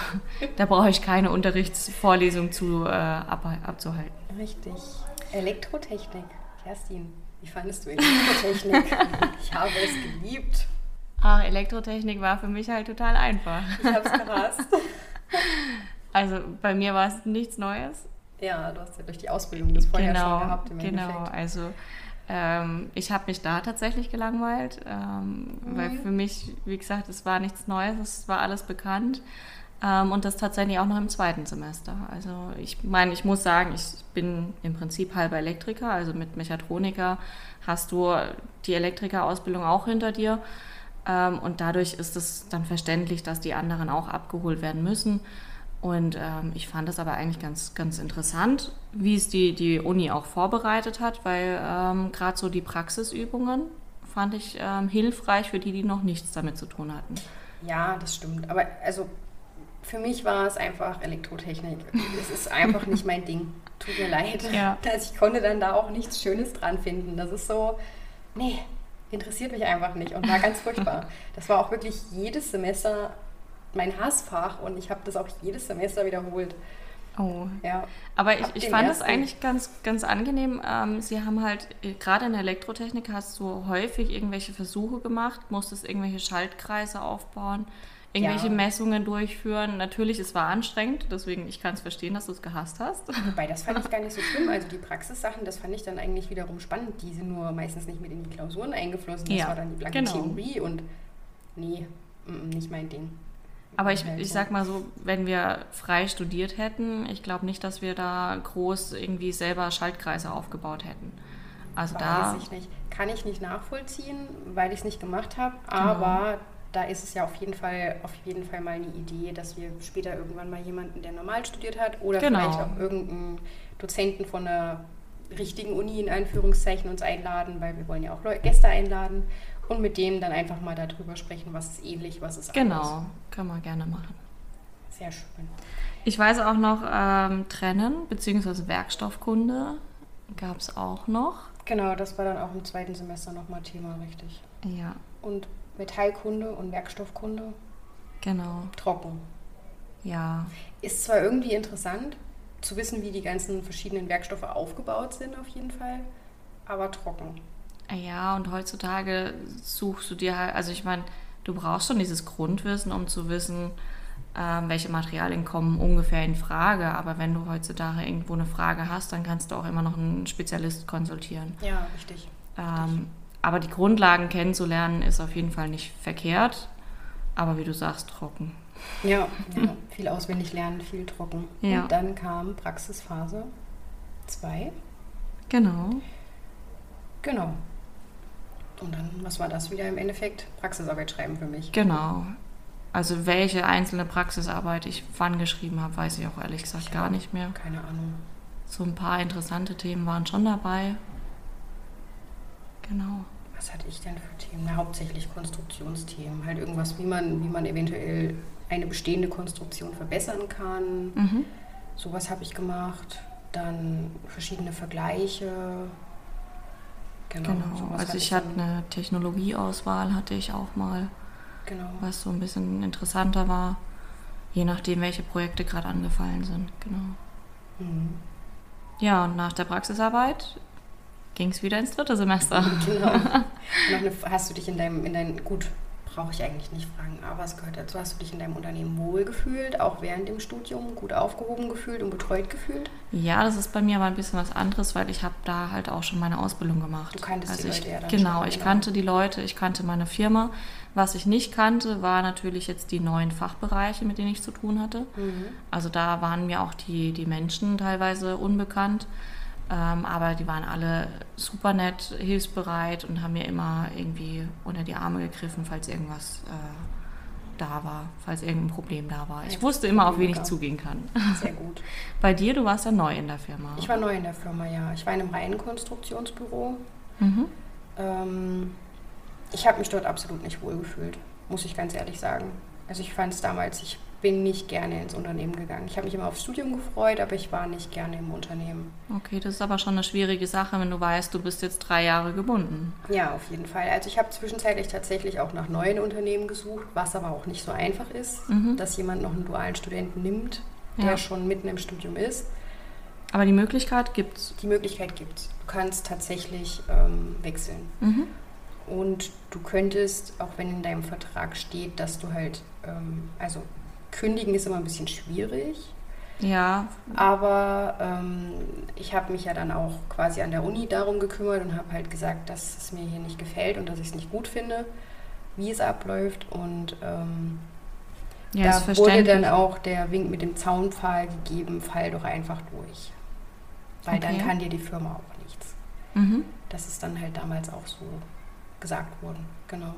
da brauche ich keine Unterrichtsvorlesung zu, äh, ab, abzuhalten. Richtig. Elektrotechnik, Kerstin. Wie fandest du Elektrotechnik? ich habe es geliebt. Ach, Elektrotechnik war für mich halt total einfach. Ich habe es gehasst. Also bei mir war es nichts Neues. Ja, du hast ja durch die Ausbildung das vorher genau, schon gehabt im genau. Endeffekt. also ähm, ich habe mich da tatsächlich gelangweilt, ähm, mhm. weil für mich, wie gesagt, es war nichts Neues, es war alles bekannt. Ähm, und das tatsächlich auch noch im zweiten Semester. Also ich meine, ich muss sagen, ich bin im Prinzip halber Elektriker, also mit Mechatroniker hast du die Elektrikerausbildung auch hinter dir. Ähm, und dadurch ist es dann verständlich, dass die anderen auch abgeholt werden müssen. Und ähm, ich fand es aber eigentlich ganz, ganz interessant, wie es die, die Uni auch vorbereitet hat, weil ähm, gerade so die Praxisübungen fand ich ähm, hilfreich für die, die noch nichts damit zu tun hatten. Ja, das stimmt. Aber also für mich war es einfach Elektrotechnik. Es ist einfach nicht mein Ding. Tut mir leid. Ja. Also ich konnte dann da auch nichts Schönes dran finden. Das ist so, nee, interessiert mich einfach nicht und war ganz furchtbar. Das war auch wirklich jedes Semester mein Hassfach und ich habe das auch jedes Semester wiederholt. Oh. Ja. Aber ich, ich fand es eigentlich ganz, ganz angenehm. Ähm, sie haben halt, äh, gerade in der Elektrotechnik hast du häufig irgendwelche Versuche gemacht, musstest irgendwelche Schaltkreise aufbauen irgendwelche ja. Messungen durchführen. Natürlich, es war anstrengend, deswegen ich kann es verstehen, dass du es gehasst hast. Wobei, das fand ich gar nicht so schlimm. Also die Praxissachen, das fand ich dann eigentlich wiederum spannend. Die sind nur meistens nicht mit in die Klausuren eingeflossen. Das ja, war dann die blanke genau. Theorie und nee, nicht mein Ding. Aber ich, ich sag mal so, wenn wir frei studiert hätten, ich glaube nicht, dass wir da groß irgendwie selber Schaltkreise aufgebaut hätten. Also Weiß da. Ich nicht. Kann ich nicht nachvollziehen, weil ich es nicht gemacht habe. Genau. Aber da ist es ja auf jeden Fall, auf jeden Fall mal eine Idee, dass wir später irgendwann mal jemanden, der normal studiert hat, oder genau. vielleicht auch irgendeinen Dozenten von einer richtigen Uni in Anführungszeichen uns einladen, weil wir wollen ja auch Leute, Gäste einladen und mit dem dann einfach mal darüber sprechen, was ist ähnlich, was ist anders. Genau, können wir gerne machen. Sehr schön. Ich weiß auch noch, ähm, Trennen bzw. Werkstoffkunde gab es auch noch. Genau, das war dann auch im zweiten Semester nochmal Thema, richtig. Ja. Und Metallkunde und Werkstoffkunde. Genau. Trocken. Ja. Ist zwar irgendwie interessant zu wissen, wie die ganzen verschiedenen Werkstoffe aufgebaut sind, auf jeden Fall, aber trocken. Ja, und heutzutage suchst du dir halt, also ich meine, du brauchst schon dieses Grundwissen, um zu wissen, ähm, welche Materialien kommen ungefähr in Frage. Aber wenn du heutzutage irgendwo eine Frage hast, dann kannst du auch immer noch einen Spezialist konsultieren. Ja, richtig. Ähm, aber die Grundlagen kennenzulernen ist auf jeden Fall nicht verkehrt, aber wie du sagst, trocken. Ja, ja viel auswendig lernen, viel trocken. Ja. Und dann kam Praxisphase 2. Genau. Genau. Und dann, was war das wieder im Endeffekt? Praxisarbeit schreiben für mich. Genau. Also welche einzelne Praxisarbeit ich wann geschrieben habe, weiß ich auch ehrlich gesagt ich gar nicht mehr. Keine Ahnung. So ein paar interessante Themen waren schon dabei. Genau. Was hatte ich denn für Themen? Na, hauptsächlich Konstruktionsthemen. Halt irgendwas, wie man, wie man eventuell eine bestehende Konstruktion verbessern kann. Mhm. Sowas habe ich gemacht. Dann verschiedene Vergleiche. Genau. genau. Also ich hatte eine Technologieauswahl, hatte ich auch mal. Genau. Was so ein bisschen interessanter war, je nachdem, welche Projekte gerade angefallen sind. Genau. Mhm. Ja, und nach der Praxisarbeit ging es wieder ins dritte Semester. Genau. Hast du dich in deinem, in dein, gut, brauche ich eigentlich nicht fragen, aber es gehört dazu, hast du dich in deinem Unternehmen wohl gefühlt, auch während dem Studium gut aufgehoben gefühlt und betreut gefühlt? Ja, das ist bei mir aber ein bisschen was anderes, weil ich habe da halt auch schon meine Ausbildung gemacht. Du kanntest also die Leute ich, ja dann Genau, schon, ich genau. kannte die Leute, ich kannte meine Firma. Was ich nicht kannte, war natürlich jetzt die neuen Fachbereiche, mit denen ich zu tun hatte. Mhm. Also da waren mir auch die, die Menschen teilweise unbekannt. Ähm, aber die waren alle super nett, hilfsbereit und haben mir immer irgendwie unter die Arme gegriffen, falls irgendwas äh, da war, falls irgendein Problem da war. Ich wusste immer, auf wen ich zugehen kann. Sehr gut. Bei dir, du warst ja neu in der Firma. Ich war neu in der Firma, ja. Ich war in einem reinen Konstruktionsbüro. Mhm. Ähm, ich habe mich dort absolut nicht wohlgefühlt, muss ich ganz ehrlich sagen. Also ich fand es damals, ich bin nicht gerne ins Unternehmen gegangen. Ich habe mich immer aufs Studium gefreut, aber ich war nicht gerne im Unternehmen. Okay, das ist aber schon eine schwierige Sache, wenn du weißt, du bist jetzt drei Jahre gebunden. Ja, auf jeden Fall. Also ich habe zwischenzeitlich tatsächlich auch nach neuen Unternehmen gesucht, was aber auch nicht so einfach ist, mhm. dass jemand noch einen dualen Studenten nimmt, der ja. schon mitten im Studium ist. Aber die Möglichkeit gibt es? Die Möglichkeit gibt es. Du kannst tatsächlich ähm, wechseln. Mhm. Und du könntest, auch wenn in deinem Vertrag steht, dass du halt, ähm, also kündigen ist immer ein bisschen schwierig. Ja. Aber ähm, ich habe mich ja dann auch quasi an der Uni darum gekümmert und habe halt gesagt, dass es mir hier nicht gefällt und dass ich es nicht gut finde, wie es abläuft. Und ähm, ja, da wurde dann auch der Wink mit dem Zaunpfahl gegeben, fall doch einfach durch. Weil okay. dann kann dir die Firma auch nichts. Mhm. Das ist dann halt damals auch so gesagt worden, genau.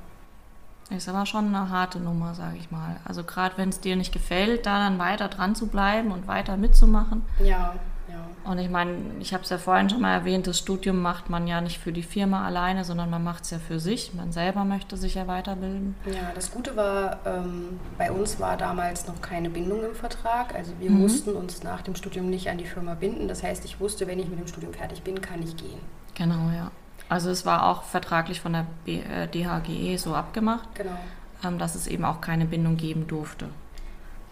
Ist aber schon eine harte Nummer, sage ich mal. Also gerade wenn es dir nicht gefällt, da dann weiter dran zu bleiben und weiter mitzumachen. Ja, ja. Und ich meine, ich habe es ja vorhin schon mal erwähnt, das Studium macht man ja nicht für die Firma alleine, sondern man macht es ja für sich. Man selber möchte sich ja weiterbilden. Ja, das Gute war, ähm, bei uns war damals noch keine Bindung im Vertrag. Also wir mhm. mussten uns nach dem Studium nicht an die Firma binden. Das heißt, ich wusste, wenn ich mit dem Studium fertig bin, kann ich gehen. Genau, ja. Also es war auch vertraglich von der B äh, DHGE so abgemacht, genau. ähm, dass es eben auch keine Bindung geben durfte.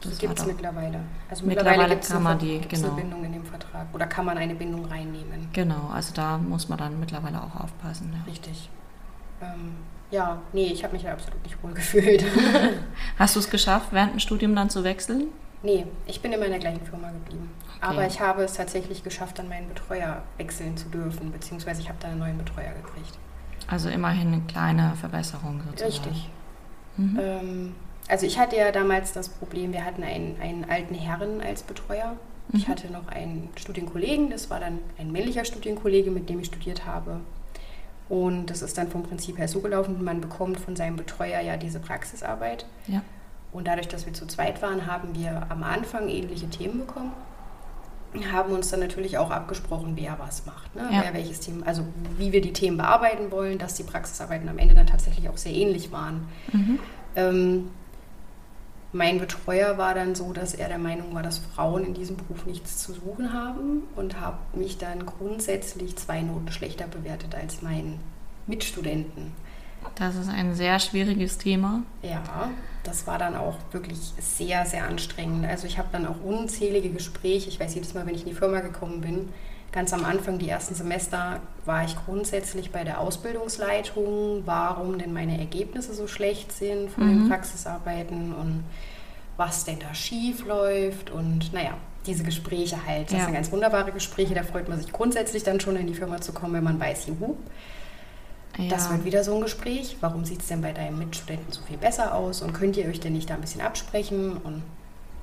Das gibt es mittlerweile. Also mittlerweile, mittlerweile kann man die genau. eine Bindung in dem Vertrag oder kann man eine Bindung reinnehmen. Genau, also da muss man dann mittlerweile auch aufpassen. Ja. Richtig. Ähm, ja, nee, ich habe mich ja absolut nicht wohl gefühlt. Hast du es geschafft, während dem Studium dann zu wechseln? Nee, ich bin immer in der gleichen Firma geblieben. Aber ich habe es tatsächlich geschafft, dann meinen Betreuer wechseln zu dürfen, beziehungsweise ich habe da einen neuen Betreuer gekriegt. Also immerhin eine kleine Verbesserung sozusagen. Richtig. Mhm. Ähm, also ich hatte ja damals das Problem, wir hatten einen, einen alten Herren als Betreuer. Mhm. Ich hatte noch einen Studienkollegen, das war dann ein männlicher Studienkollege, mit dem ich studiert habe. Und das ist dann vom Prinzip her so gelaufen, man bekommt von seinem Betreuer ja diese Praxisarbeit. Ja. Und dadurch, dass wir zu zweit waren, haben wir am Anfang ähnliche Themen bekommen haben uns dann natürlich auch abgesprochen, wer was macht, ne? ja. wer welches Thema, also wie wir die Themen bearbeiten wollen, dass die Praxisarbeiten am Ende dann tatsächlich auch sehr ähnlich waren. Mhm. Ähm, mein Betreuer war dann so, dass er der Meinung war, dass Frauen in diesem Beruf nichts zu suchen haben und habe mich dann grundsätzlich zwei Noten schlechter bewertet als meinen Mitstudenten. Das ist ein sehr schwieriges Thema. Ja, das war dann auch wirklich sehr, sehr anstrengend. Also ich habe dann auch unzählige Gespräche. Ich weiß jedes Mal, wenn ich in die Firma gekommen bin, ganz am Anfang, die ersten Semester, war ich grundsätzlich bei der Ausbildungsleitung, warum denn meine Ergebnisse so schlecht sind von mhm. den Praxisarbeiten und was denn da schief läuft und naja, diese Gespräche halt. Das ja. sind ganz wunderbare Gespräche, da freut man sich grundsätzlich dann schon in die Firma zu kommen, wenn man weiß, juhu, ja. Das wird wieder so ein Gespräch. Warum sieht es denn bei deinem Mitstudenten so viel besser aus? Und könnt ihr euch denn nicht da ein bisschen absprechen? Und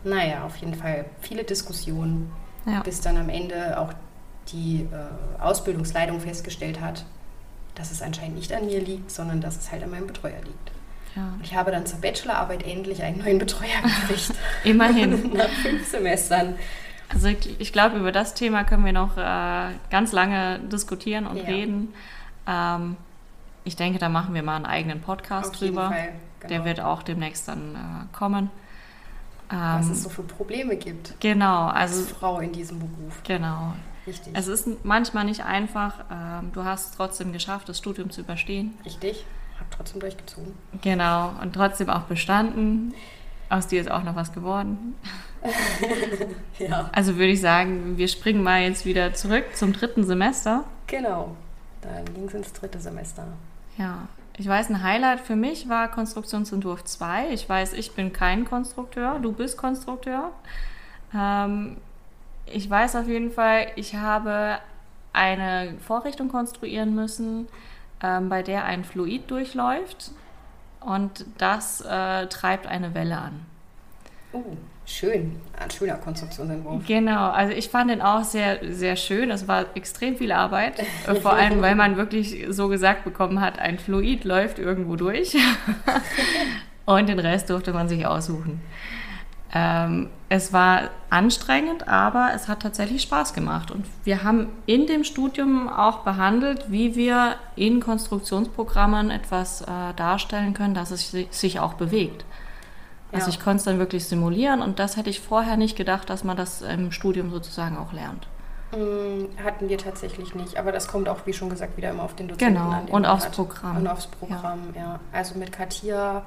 naja, auf jeden Fall viele Diskussionen, ja. bis dann am Ende auch die äh, Ausbildungsleitung festgestellt hat, dass es anscheinend nicht an mir liegt, sondern dass es halt an meinem Betreuer liegt. Ja. Ich habe dann zur Bachelorarbeit endlich einen neuen Betreuer gekriegt. Immerhin. Nach fünf Semestern. Also ich, ich glaube, über das Thema können wir noch äh, ganz lange diskutieren und ja. reden. Ähm, ich denke, da machen wir mal einen eigenen Podcast Auf drüber. Fall, genau. Der wird auch demnächst dann äh, kommen. Was ähm, es so für Probleme gibt. Genau, also als Frau in diesem Beruf. Genau. Richtig. Es ist manchmal nicht einfach. Ähm, du hast es trotzdem geschafft, das Studium zu überstehen. Richtig. Hab trotzdem durchgezogen. Genau. Und trotzdem auch bestanden. Aus dir ist auch noch was geworden. ja. Also würde ich sagen, wir springen mal jetzt wieder zurück zum dritten Semester. Genau Dann ging es ins dritte Semester. Ja, ich weiß, ein Highlight für mich war Konstruktionsentwurf 2. Ich weiß, ich bin kein Konstrukteur, du bist Konstrukteur. Ähm, ich weiß auf jeden Fall, ich habe eine Vorrichtung konstruieren müssen, ähm, bei der ein Fluid durchläuft und das äh, treibt eine Welle an. Oh, schön. Ein schöner Konstruktionsentwurf. Genau, also ich fand den auch sehr, sehr schön. Es war extrem viel Arbeit, vor allem weil man wirklich so gesagt bekommen hat, ein Fluid läuft irgendwo durch und den Rest durfte man sich aussuchen. Ähm, es war anstrengend, aber es hat tatsächlich Spaß gemacht. Und wir haben in dem Studium auch behandelt, wie wir in Konstruktionsprogrammen etwas äh, darstellen können, dass es sich auch bewegt. Also ja. ich konnte es dann wirklich simulieren und das hätte ich vorher nicht gedacht, dass man das im Studium sozusagen auch lernt. Mm, hatten wir tatsächlich nicht, aber das kommt auch, wie schon gesagt, wieder immer auf den Dozenten genau. an. Genau, und aufs hat. Programm. Und aufs Programm, ja. ja. Also mit Katia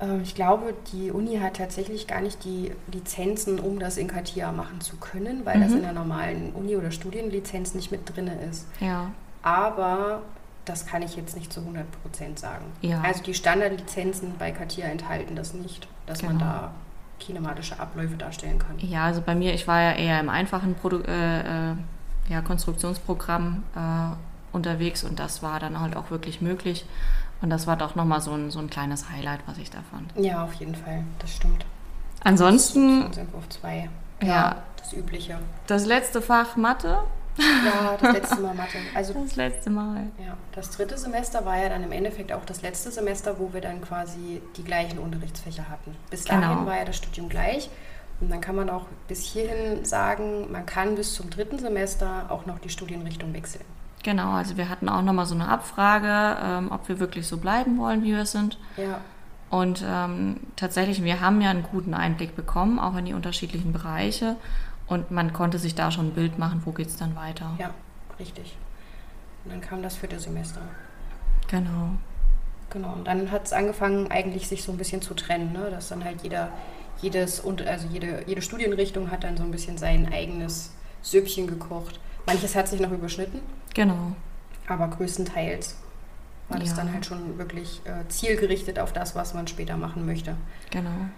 ähm, ich glaube, die Uni hat tatsächlich gar nicht die Lizenzen, um das in CATIA machen zu können, weil mhm. das in der normalen Uni- oder Studienlizenz nicht mit drin ist. Ja. Aber das kann ich jetzt nicht zu 100 Prozent sagen. Ja. Also die Standardlizenzen bei CATIA enthalten das nicht, dass genau. man da kinematische Abläufe darstellen kann. Ja, also bei mir, ich war ja eher im einfachen Produ äh, äh, ja, Konstruktionsprogramm äh, unterwegs und das war dann halt auch wirklich möglich. Und das war doch nochmal so ein, so ein kleines Highlight, was ich da fand. Ja, auf jeden Fall, das stimmt. Ansonsten. Entwurf 2. Ja, ja, das Übliche. Das letzte Fach Mathe. Ja, das letzte Mal Mathe. Also, das letzte Mal. Ja, das dritte Semester war ja dann im Endeffekt auch das letzte Semester, wo wir dann quasi die gleichen Unterrichtsfächer hatten. Bis dahin genau. war ja das Studium gleich. Und dann kann man auch bis hierhin sagen, man kann bis zum dritten Semester auch noch die Studienrichtung wechseln. Genau, also wir hatten auch nochmal so eine Abfrage, ähm, ob wir wirklich so bleiben wollen, wie wir sind. Ja. Und ähm, tatsächlich, wir haben ja einen guten Einblick bekommen, auch in die unterschiedlichen Bereiche. Und man konnte sich da schon ein Bild machen, wo geht es dann weiter. Ja, richtig. Und dann kam das vierte Semester. Genau. Genau, und dann hat es angefangen, eigentlich sich so ein bisschen zu trennen, ne? dass dann halt jeder, jedes, und also jede, jede Studienrichtung hat dann so ein bisschen sein eigenes Süppchen gekocht. Manches hat sich noch überschnitten. Genau. Aber größtenteils war das ja. dann halt schon wirklich äh, zielgerichtet auf das, was man später machen möchte. Genau.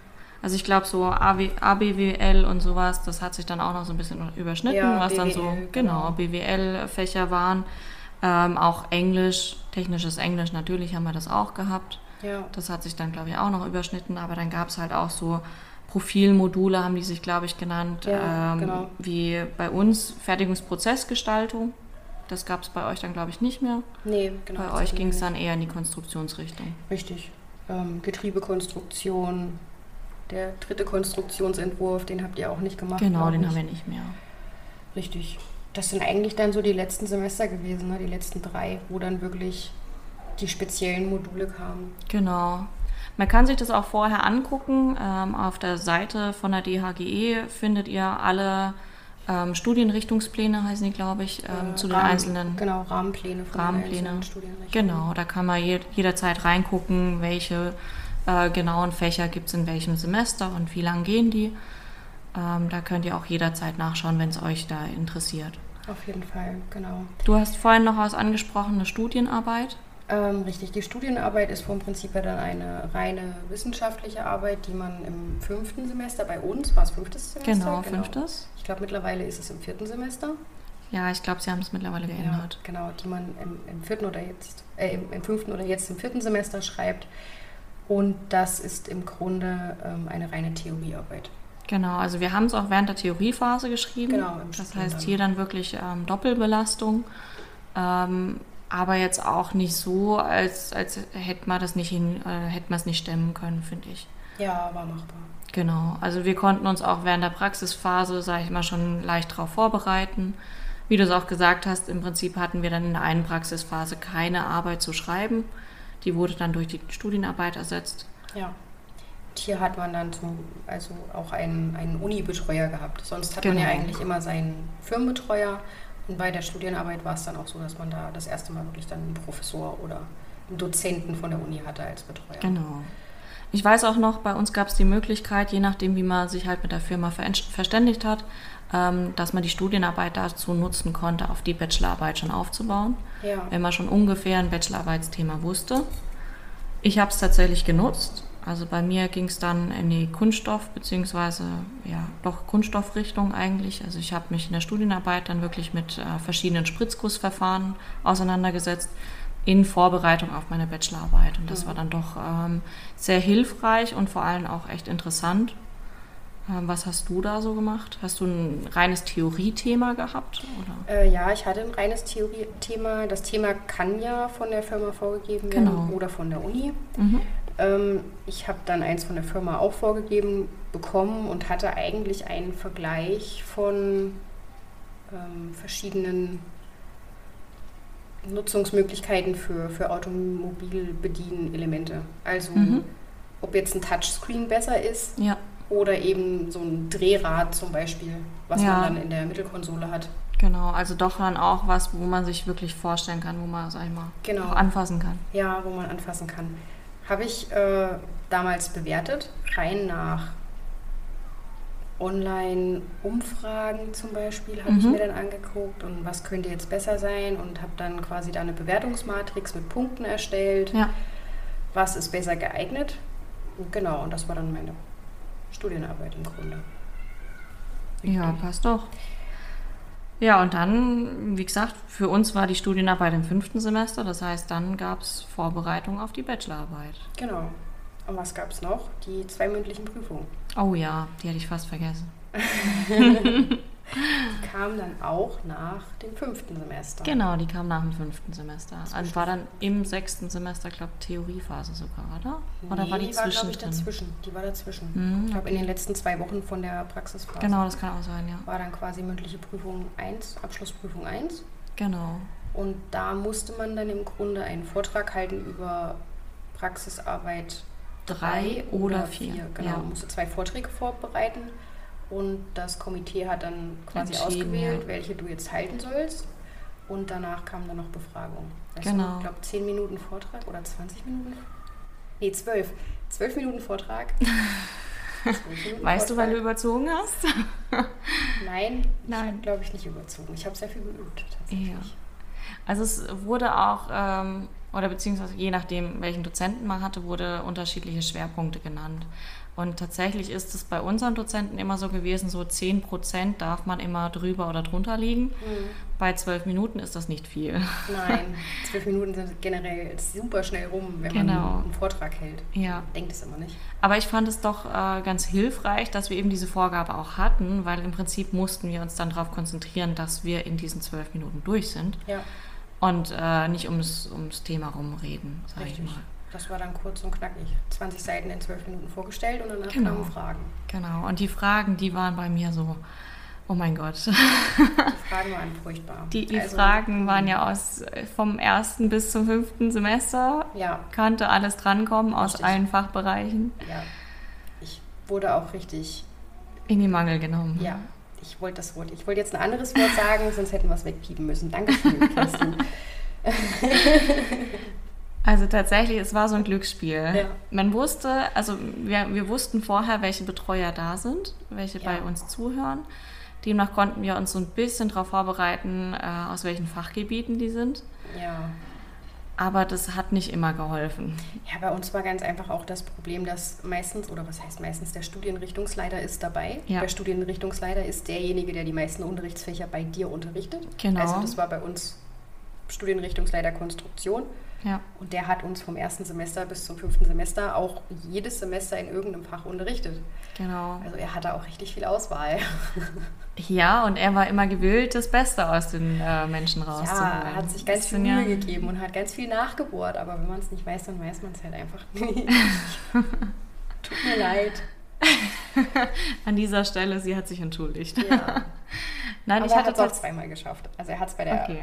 Also ich glaube so AW, ABWL und sowas, das hat sich dann auch noch so ein bisschen überschnitten, ja, was BWL, dann so genau, genau BWL-Fächer waren. Ähm, auch Englisch, technisches Englisch, natürlich haben wir das auch gehabt. Ja. Das hat sich dann, glaube ich, auch noch überschnitten, aber dann gab es halt auch so Profilmodule haben die sich, glaube ich, genannt, ja, ähm, genau. wie bei uns Fertigungsprozessgestaltung. Das gab es bei euch dann, glaube ich, nicht mehr. Nee, genau. Bei euch ging es dann eher in die Konstruktionsrichtung. Richtig. Ähm, Getriebekonstruktion, der dritte Konstruktionsentwurf, den habt ihr auch nicht gemacht. Genau, den haben wir nicht mehr. Richtig. Das sind eigentlich dann so die letzten Semester gewesen, ne? die letzten drei, wo dann wirklich die speziellen Module kamen. Genau. Man kann sich das auch vorher angucken. Ähm, auf der Seite von der DHGE findet ihr alle ähm, Studienrichtungspläne, heißen die, glaube ich, ähm, äh, zu den Rahmen, einzelnen. Genau, Rahmenpläne von Rahmenpläne. Genau, da kann man je, jederzeit reingucken, welche äh, genauen Fächer gibt es in welchem Semester und wie lang gehen die. Ähm, da könnt ihr auch jederzeit nachschauen, wenn es euch da interessiert. Auf jeden Fall, genau. Du hast vorhin noch was angesprochen, eine Studienarbeit. Ähm, richtig, die Studienarbeit ist vom Prinzip her dann eine reine wissenschaftliche Arbeit, die man im fünften Semester, bei uns war es fünftes Semester? Genau, genau. fünftes. Ich glaube, mittlerweile ist es im vierten Semester. Ja, ich glaube, sie haben es mittlerweile geändert. Ja, genau, die man im, im vierten oder jetzt, äh, im, im, fünften oder jetzt im vierten Semester schreibt. Und das ist im Grunde ähm, eine reine Theoriearbeit. Genau, also wir haben es auch während der Theoriephase geschrieben. Genau, im das heißt hier dann wirklich ähm, Doppelbelastung. Ähm, aber jetzt auch nicht so, als, als hätte man das nicht hin, äh, hätte man es nicht stemmen können, finde ich. Ja, war machbar. Genau, also wir konnten uns auch während der Praxisphase, sage ich mal, schon leicht darauf vorbereiten. Wie du es auch gesagt hast, im Prinzip hatten wir dann in der einen Praxisphase keine Arbeit zu schreiben. Die wurde dann durch die Studienarbeit ersetzt. Ja. hier hat man dann zum, also auch einen, einen Uni-Betreuer gehabt. Sonst hat genau. man ja genau. eigentlich immer seinen Firmenbetreuer und bei der Studienarbeit war es dann auch so, dass man da das erste Mal wirklich dann einen Professor oder einen Dozenten von der Uni hatte als Betreuer. Genau. Ich weiß auch noch, bei uns gab es die Möglichkeit, je nachdem, wie man sich halt mit der Firma verständigt hat, ähm, dass man die Studienarbeit dazu nutzen konnte, auf die Bachelorarbeit schon aufzubauen. Ja. Wenn man schon ungefähr ein Bachelorarbeitsthema wusste. Ich habe es tatsächlich genutzt. Also bei mir ging es dann in die Kunststoff- beziehungsweise ja doch Kunststoffrichtung eigentlich. Also ich habe mich in der Studienarbeit dann wirklich mit äh, verschiedenen Spritzgussverfahren auseinandergesetzt in Vorbereitung auf meine Bachelorarbeit. Und das ja. war dann doch ähm, sehr hilfreich und vor allem auch echt interessant. Ähm, was hast du da so gemacht? Hast du ein reines Theoriethema gehabt? Äh, ja, ich hatte ein reines Theoriethema. Das Thema kann ja von der Firma vorgegeben werden genau. oder von der Uni. Mhm. Ähm, ich habe dann eins von der Firma auch vorgegeben bekommen und hatte eigentlich einen Vergleich von ähm, verschiedenen Nutzungsmöglichkeiten für, für Automobilbedienelemente. Also mhm. ob jetzt ein Touchscreen besser ist ja. oder eben so ein Drehrad zum Beispiel, was ja. man dann in der Mittelkonsole hat. Genau, also doch dann auch was, wo man sich wirklich vorstellen kann, wo man es einmal genau. anfassen kann. Ja, wo man anfassen kann. Habe ich äh, damals bewertet, rein nach Online-Umfragen zum Beispiel habe mhm. ich mir dann angeguckt und was könnte jetzt besser sein und habe dann quasi da eine Bewertungsmatrix mit Punkten erstellt. Ja. Was ist besser geeignet? Genau, und das war dann meine Studienarbeit im Grunde. Ja, passt doch. Ja, und dann, wie gesagt, für uns war die Studienarbeit im fünften Semester, das heißt, dann gab es Vorbereitung auf die Bachelorarbeit. Genau. Und was gab es noch? Die zwei mündlichen Prüfungen. Oh ja, die hatte ich fast vergessen. die kam dann auch nach dem fünften Semester. Genau, die kam nach dem fünften Semester. Also war dann im sechsten Semester, glaube ich, Theoriephase sogar, oder? Oder nee, war die, die war, glaube ich, dazwischen. Die war dazwischen. Mhm, ich glaube, okay. in den letzten zwei Wochen von der Praxisphase. Genau, das kann auch sein, ja. War dann quasi mündliche Prüfung 1, Abschlussprüfung 1. Genau. Und da musste man dann im Grunde einen Vortrag halten über Praxisarbeit drei oder vier. vier. Genau, ja. musste zwei Vorträge vorbereiten und das Komitee hat dann quasi ausgewählt, ja. welche du jetzt halten sollst. Und danach kam dann noch Befragung. Also, genau. Ich glaube, 10 Minuten Vortrag oder 20 Minuten? Nee, 12. 12 Minuten Vortrag. Minuten weißt Vortrag. du, weil du überzogen hast? Nein, Nein. glaube ich nicht überzogen. Ich habe sehr viel geübt, tatsächlich. Ja. Also es wurde auch ähm, oder beziehungsweise je nachdem, welchen Dozenten man hatte, wurde unterschiedliche Schwerpunkte genannt. Und tatsächlich ist es bei unseren Dozenten immer so gewesen, so 10 Prozent darf man immer drüber oder drunter liegen. Mhm. Bei zwölf Minuten ist das nicht viel. Nein, zwölf Minuten sind generell super schnell rum, wenn genau. man einen Vortrag hält. Ja. denkt es immer nicht. Aber ich fand es doch äh, ganz hilfreich, dass wir eben diese Vorgabe auch hatten, weil im Prinzip mussten wir uns dann darauf konzentrieren, dass wir in diesen zwölf Minuten durch sind. Ja und äh, nicht ums, ums Thema rumreden, sag Richtig. ich mal. Das war dann kurz und knackig. 20 Seiten in 12 Minuten vorgestellt und danach genau. kamen Fragen. Genau, und die Fragen, die waren bei mir so, oh mein Gott. Die Fragen waren furchtbar. Die, die also, Fragen waren ja aus vom ersten bis zum fünften Semester. Ja. Kannte alles drankommen aus richtig. allen Fachbereichen. Ja. Ich wurde auch richtig in die Mangel genommen. Ja, ich wollte das Wort, ich wollte jetzt ein anderes Wort sagen, sonst hätten wir es wegpiepen müssen. Dankeschön, Kerstin. Also tatsächlich, es war so ein Glücksspiel. Ja. Man wusste, also wir, wir wussten vorher, welche Betreuer da sind, welche ja. bei uns zuhören. Demnach konnten wir uns so ein bisschen darauf vorbereiten, äh, aus welchen Fachgebieten die sind. Ja. Aber das hat nicht immer geholfen. Ja, bei uns war ganz einfach auch das Problem, dass meistens, oder was heißt meistens, der Studienrichtungsleiter ist dabei. Ja. Der Studienrichtungsleiter ist derjenige, der die meisten Unterrichtsfächer bei dir unterrichtet. Genau. Also das war bei uns Studienrichtungsleiter Konstruktion. Ja. Und der hat uns vom ersten Semester bis zum fünften Semester auch jedes Semester in irgendeinem Fach unterrichtet. Genau. Also er hatte auch richtig viel Auswahl. Ja, und er war immer gewillt, das Beste aus den äh, Menschen rauszuholen. Ja, er hat sich ganz viel Mühe ja gegeben und hat ganz viel nachgebohrt, aber wenn man es nicht weiß, dann weiß man es halt einfach nicht. Tut mir leid. An dieser Stelle, sie hat sich entschuldigt. Ja. Nein, Aber ich hatte es auch zweimal geschafft. Also er hat es bei, der, okay.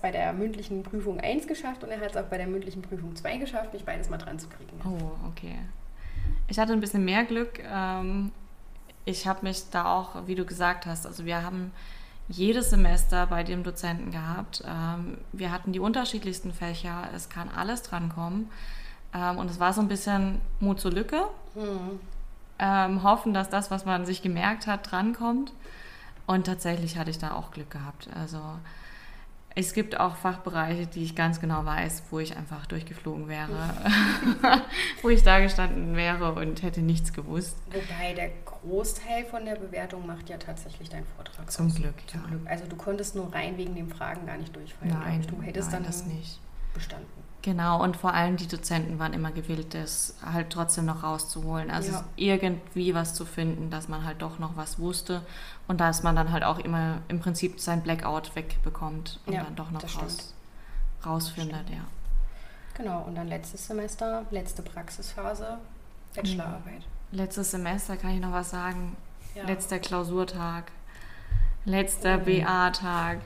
bei der mündlichen Prüfung 1 geschafft und er hat es auch bei der mündlichen Prüfung 2 geschafft, mich beides mal dran zu kriegen. Oh, okay. Ich hatte ein bisschen mehr Glück. Ähm, ich habe mich da auch, wie du gesagt hast, also wir haben jedes Semester bei dem Dozenten gehabt. Ähm, wir hatten die unterschiedlichsten Fächer, es kann alles drankommen. Ähm, und es war so ein bisschen Mut zur Lücke. Mhm. Ähm, hoffen, dass das, was man sich gemerkt hat, drankommt. Und tatsächlich hatte ich da auch Glück gehabt. Also es gibt auch Fachbereiche, die ich ganz genau weiß, wo ich einfach durchgeflogen wäre, wo ich da gestanden wäre und hätte nichts gewusst. Wobei der Großteil von der Bewertung macht ja tatsächlich dein Vortrag. Zum aus. Glück, Zum ja. Glück. Also du konntest nur rein wegen den Fragen gar nicht durchfallen. Nein, du hättest nein, dann das nicht bestanden. Genau, und vor allem die Dozenten waren immer gewillt, das halt trotzdem noch rauszuholen. Also ja. irgendwie was zu finden, dass man halt doch noch was wusste und dass man dann halt auch immer im Prinzip sein Blackout wegbekommt und ja, dann doch noch raus, rausfindet, ja. Genau, und dann letztes Semester, letzte Praxisphase, Bachelorarbeit. Letztes Semester kann ich noch was sagen. Ja. Letzter Klausurtag, letzter oh. BA-Tag.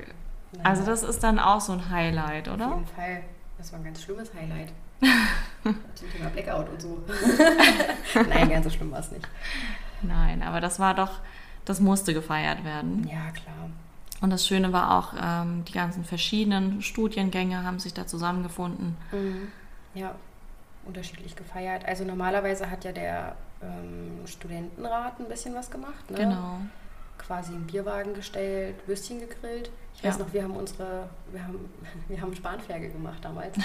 Also das ist dann auch so ein Highlight, oder? Auf jeden Fall. Das war ein ganz schlimmes Highlight. Zum Thema Blackout und so. Nein, ganz so schlimm war es nicht. Nein, aber das war doch, das musste gefeiert werden. Ja, klar. Und das Schöne war auch, ähm, die ganzen verschiedenen Studiengänge haben sich da zusammengefunden. Mhm. Ja, unterschiedlich gefeiert. Also normalerweise hat ja der ähm, Studentenrat ein bisschen was gemacht. Ne? Genau. Quasi einen Bierwagen gestellt, Würstchen gegrillt. Ich weiß noch, wir haben unsere, wir haben, wir haben Spanferkel gemacht damals.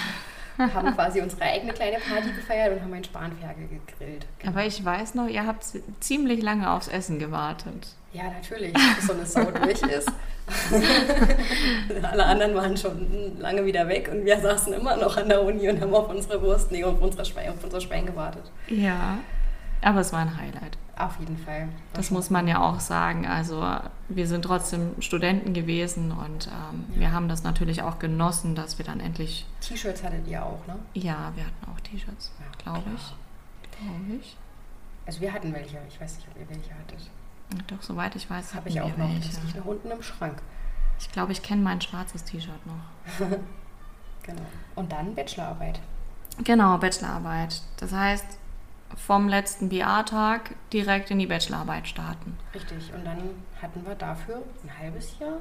haben quasi unsere eigene kleine Party gefeiert und haben ein Spanferkel gegrillt. Genau. Aber ich weiß noch, ihr habt ziemlich lange aufs Essen gewartet. Ja, natürlich, bis so eine Sau durch ist. Alle anderen waren schon lange wieder weg und wir saßen immer noch an der Uni und haben auf unsere Wurst, nee, auf unser Schwein, auf unser Schwein gewartet. Ja, aber es war ein Highlight. Auf jeden Fall. Das muss man ja auch sagen. Also wir sind trotzdem Studenten gewesen und ähm, ja. wir haben das natürlich auch genossen, dass wir dann endlich... T-Shirts hattet ihr auch, ne? Ja, wir hatten auch T-Shirts, ja, glaube ich. Glaube ich. Also wir hatten welche. Ich weiß nicht, ob ihr welche hattet. Doch, soweit ich weiß, habe ich auch noch. Welche. Das liegt noch unten im Schrank. Ich glaube, ich kenne mein schwarzes T-Shirt noch. genau. Und dann Bachelorarbeit. Genau, Bachelorarbeit. Das heißt, vom letzten BA-Tag direkt in die Bachelorarbeit starten. Richtig, und dann hatten wir dafür ein halbes Jahr?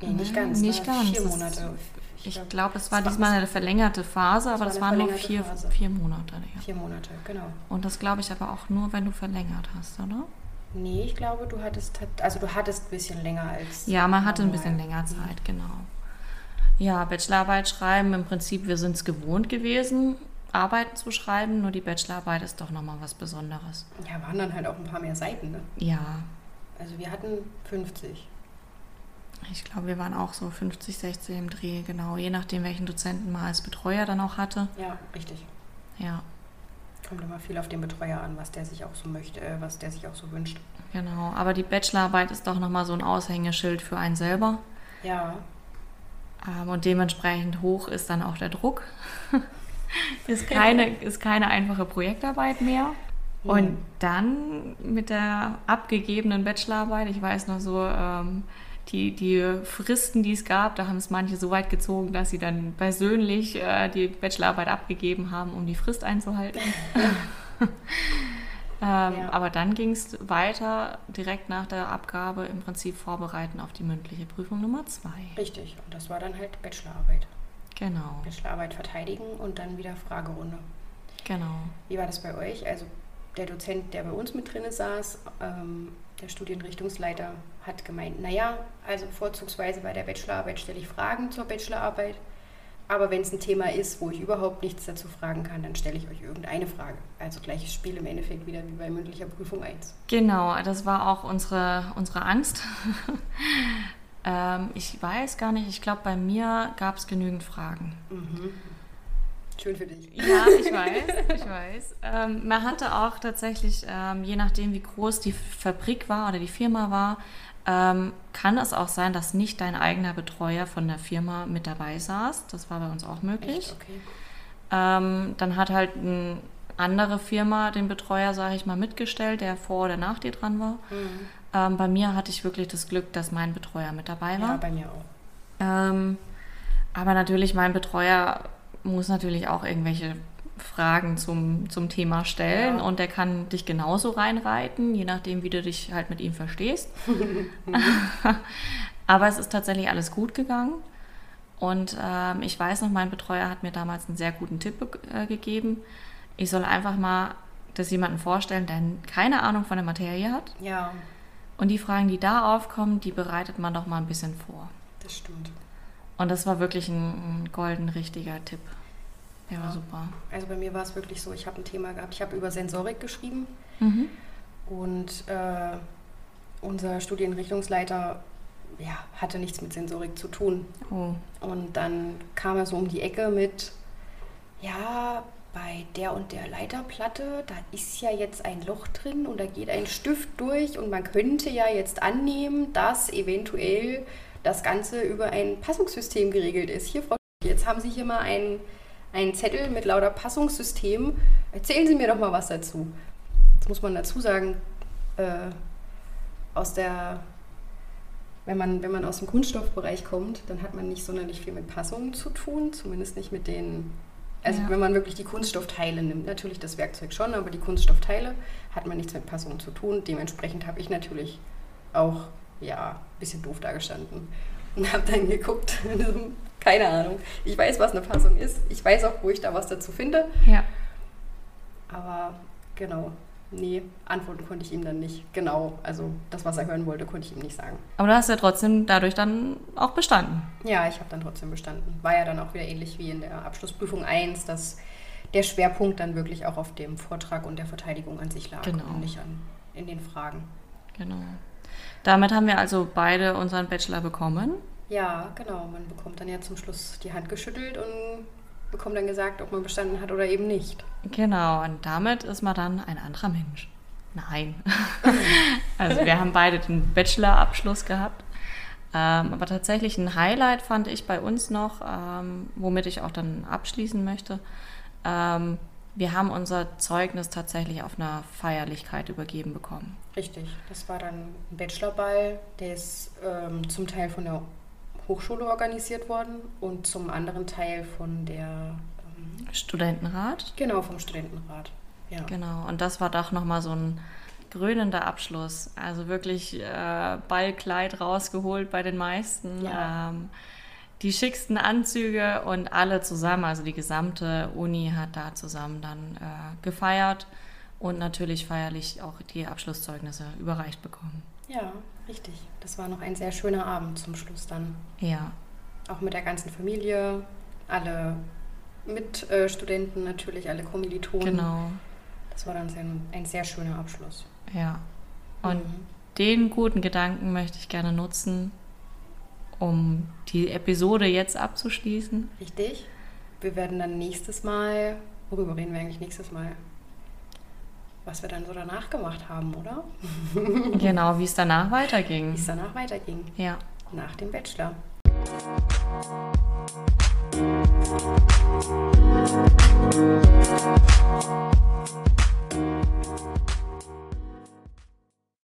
Nee, nicht ganz. Nicht ne? ganz. Vier Monate. Ich, ich glaube, es war diesmal eine verlängerte Phase, aber das, das waren noch vier, vier Monate. Ja. Vier Monate, genau. Und das glaube ich aber auch nur, wenn du verlängert hast, oder? Nee, ich glaube, du hattest, also du hattest ein bisschen länger als. Ja, man hatte ein bisschen länger Zeit, genau. Ja, Bachelorarbeit schreiben, im Prinzip, wir sind es gewohnt gewesen, Arbeiten zu schreiben, nur die Bachelorarbeit ist doch nochmal was Besonderes. Ja, waren dann halt auch ein paar mehr Seiten, ne? Ja. Also wir hatten 50. Ich glaube, wir waren auch so 50, 60 im Dreh, genau. Je nachdem, welchen Dozenten man als Betreuer dann auch hatte. Ja, richtig. Ja. Kommt immer viel auf den Betreuer an, was der sich auch so möchte, äh, was der sich auch so wünscht. Genau, aber die Bachelorarbeit ist doch nochmal so ein Aushängeschild für einen selber. Ja. Ähm, und dementsprechend hoch ist dann auch der Druck. ist, keine, ist keine einfache Projektarbeit mehr. Und dann mit der abgegebenen Bachelorarbeit, ich weiß noch so, ähm, die, die Fristen, die es gab, da haben es manche so weit gezogen, dass sie dann persönlich äh, die Bachelorarbeit abgegeben haben, um die Frist einzuhalten. ähm, ja. Aber dann ging es weiter, direkt nach der Abgabe im Prinzip vorbereiten auf die mündliche Prüfung Nummer zwei. Richtig, und das war dann halt Bachelorarbeit. Genau. Bachelorarbeit verteidigen und dann wieder Fragerunde. Genau. Wie war das bei euch? Also der Dozent, der bei uns mit drin saß, ähm, der Studienrichtungsleiter, hat gemeint, naja, also vorzugsweise bei der Bachelorarbeit stelle ich Fragen zur Bachelorarbeit. Aber wenn es ein Thema ist, wo ich überhaupt nichts dazu fragen kann, dann stelle ich euch irgendeine Frage. Also gleiches Spiel im Endeffekt wieder wie bei mündlicher Prüfung 1. Genau, das war auch unsere, unsere Angst. Ähm, ich weiß gar nicht, ich glaube, bei mir gab es genügend Fragen. Mhm. Schön für dich. Ja, ich weiß, ich weiß. Ähm, man hatte auch tatsächlich, ähm, je nachdem, wie groß die Fabrik war oder die Firma war, ähm, kann es auch sein, dass nicht dein eigener Betreuer von der Firma mit dabei saß. Das war bei uns auch möglich. Echt? Okay. Ähm, dann hat halt eine andere Firma den Betreuer, sage ich mal, mitgestellt, der vor oder nach dir dran war. Mhm. Ähm, bei mir hatte ich wirklich das Glück, dass mein Betreuer mit dabei war. Ja, bei mir auch. Ähm, aber natürlich, mein Betreuer muss natürlich auch irgendwelche Fragen zum, zum Thema stellen ja. und der kann dich genauso reinreiten, je nachdem, wie du dich halt mit ihm verstehst. aber es ist tatsächlich alles gut gegangen. Und ähm, ich weiß noch, mein Betreuer hat mir damals einen sehr guten Tipp äh, gegeben. ich soll einfach mal das jemanden vorstellen, der keine Ahnung von der Materie hat. Ja. Und die Fragen, die da aufkommen, die bereitet man doch mal ein bisschen vor. Das stimmt. Und das war wirklich ein, ein golden richtiger Tipp. Der ja. war super. Also bei mir war es wirklich so, ich habe ein Thema gehabt, ich habe über Sensorik geschrieben mhm. und äh, unser Studienrichtungsleiter ja, hatte nichts mit Sensorik zu tun. Oh. Und dann kam er so um die Ecke mit, ja, bei der und der Leiterplatte, da ist ja jetzt ein Loch drin und da geht ein Stift durch und man könnte ja jetzt annehmen, dass eventuell das Ganze über ein Passungssystem geregelt ist. Hier, Frau jetzt haben Sie hier mal einen, einen Zettel mit lauter Passungssystem. Erzählen Sie mir doch mal was dazu. Jetzt muss man dazu sagen, äh, aus der, wenn man, wenn man aus dem Kunststoffbereich kommt, dann hat man nicht sonderlich viel mit Passungen zu tun, zumindest nicht mit den also ja. wenn man wirklich die Kunststoffteile nimmt, natürlich das Werkzeug schon, aber die Kunststoffteile hat man nichts mit Passungen zu tun. Dementsprechend habe ich natürlich auch ja ein bisschen doof dagestanden und habe dann geguckt, keine Ahnung. Ich weiß, was eine Passung ist. Ich weiß auch, wo ich da was dazu finde. Ja. Aber genau, nee, antworten konnte ich ihm dann nicht. Genau, also das, was er hören wollte, konnte ich ihm nicht sagen. Aber du hast ja trotzdem dadurch dann auch bestanden. Ja, ich habe dann trotzdem bestanden. War ja dann auch wieder ähnlich wie in der Abschlussprüfung 1, dass der Schwerpunkt dann wirklich auch auf dem Vortrag und der Verteidigung an sich lag genau. und nicht an, in den Fragen. Genau. Damit haben wir also beide unseren Bachelor bekommen. Ja, genau. Man bekommt dann ja zum Schluss die Hand geschüttelt und bekommt dann gesagt, ob man bestanden hat oder eben nicht. Genau, und damit ist man dann ein anderer Mensch. Nein. also wir haben beide den Bachelor-Abschluss gehabt. Ähm, aber tatsächlich ein Highlight fand ich bei uns noch, ähm, womit ich auch dann abschließen möchte. Ähm, wir haben unser Zeugnis tatsächlich auf einer Feierlichkeit übergeben bekommen. Richtig, das war dann ein Bachelorball, der ist ähm, zum Teil von der Hochschule organisiert worden und zum anderen Teil von der ähm, Studentenrat. Genau, vom Studentenrat. Ja. Genau, und das war doch nochmal so ein grünender Abschluss. Also wirklich äh, Ballkleid rausgeholt bei den meisten. Ja. Ähm, die schicksten Anzüge und alle zusammen, also die gesamte Uni hat da zusammen dann äh, gefeiert und natürlich feierlich auch die Abschlusszeugnisse überreicht bekommen. Ja, richtig. Das war noch ein sehr schöner Abend zum Schluss dann. Ja. Auch mit der ganzen Familie, alle Mitstudenten äh, natürlich, alle Kommilitonen. Genau. Das war dann ein, ein sehr schöner Abschluss. Ja. Und mhm. den guten Gedanken möchte ich gerne nutzen, um die Episode jetzt abzuschließen. Richtig. Wir werden dann nächstes Mal, worüber reden wir eigentlich nächstes Mal? was wir dann so danach gemacht haben, oder? genau, wie es danach weiterging. Wie es danach weiterging. Ja. Nach dem Bachelor. Musik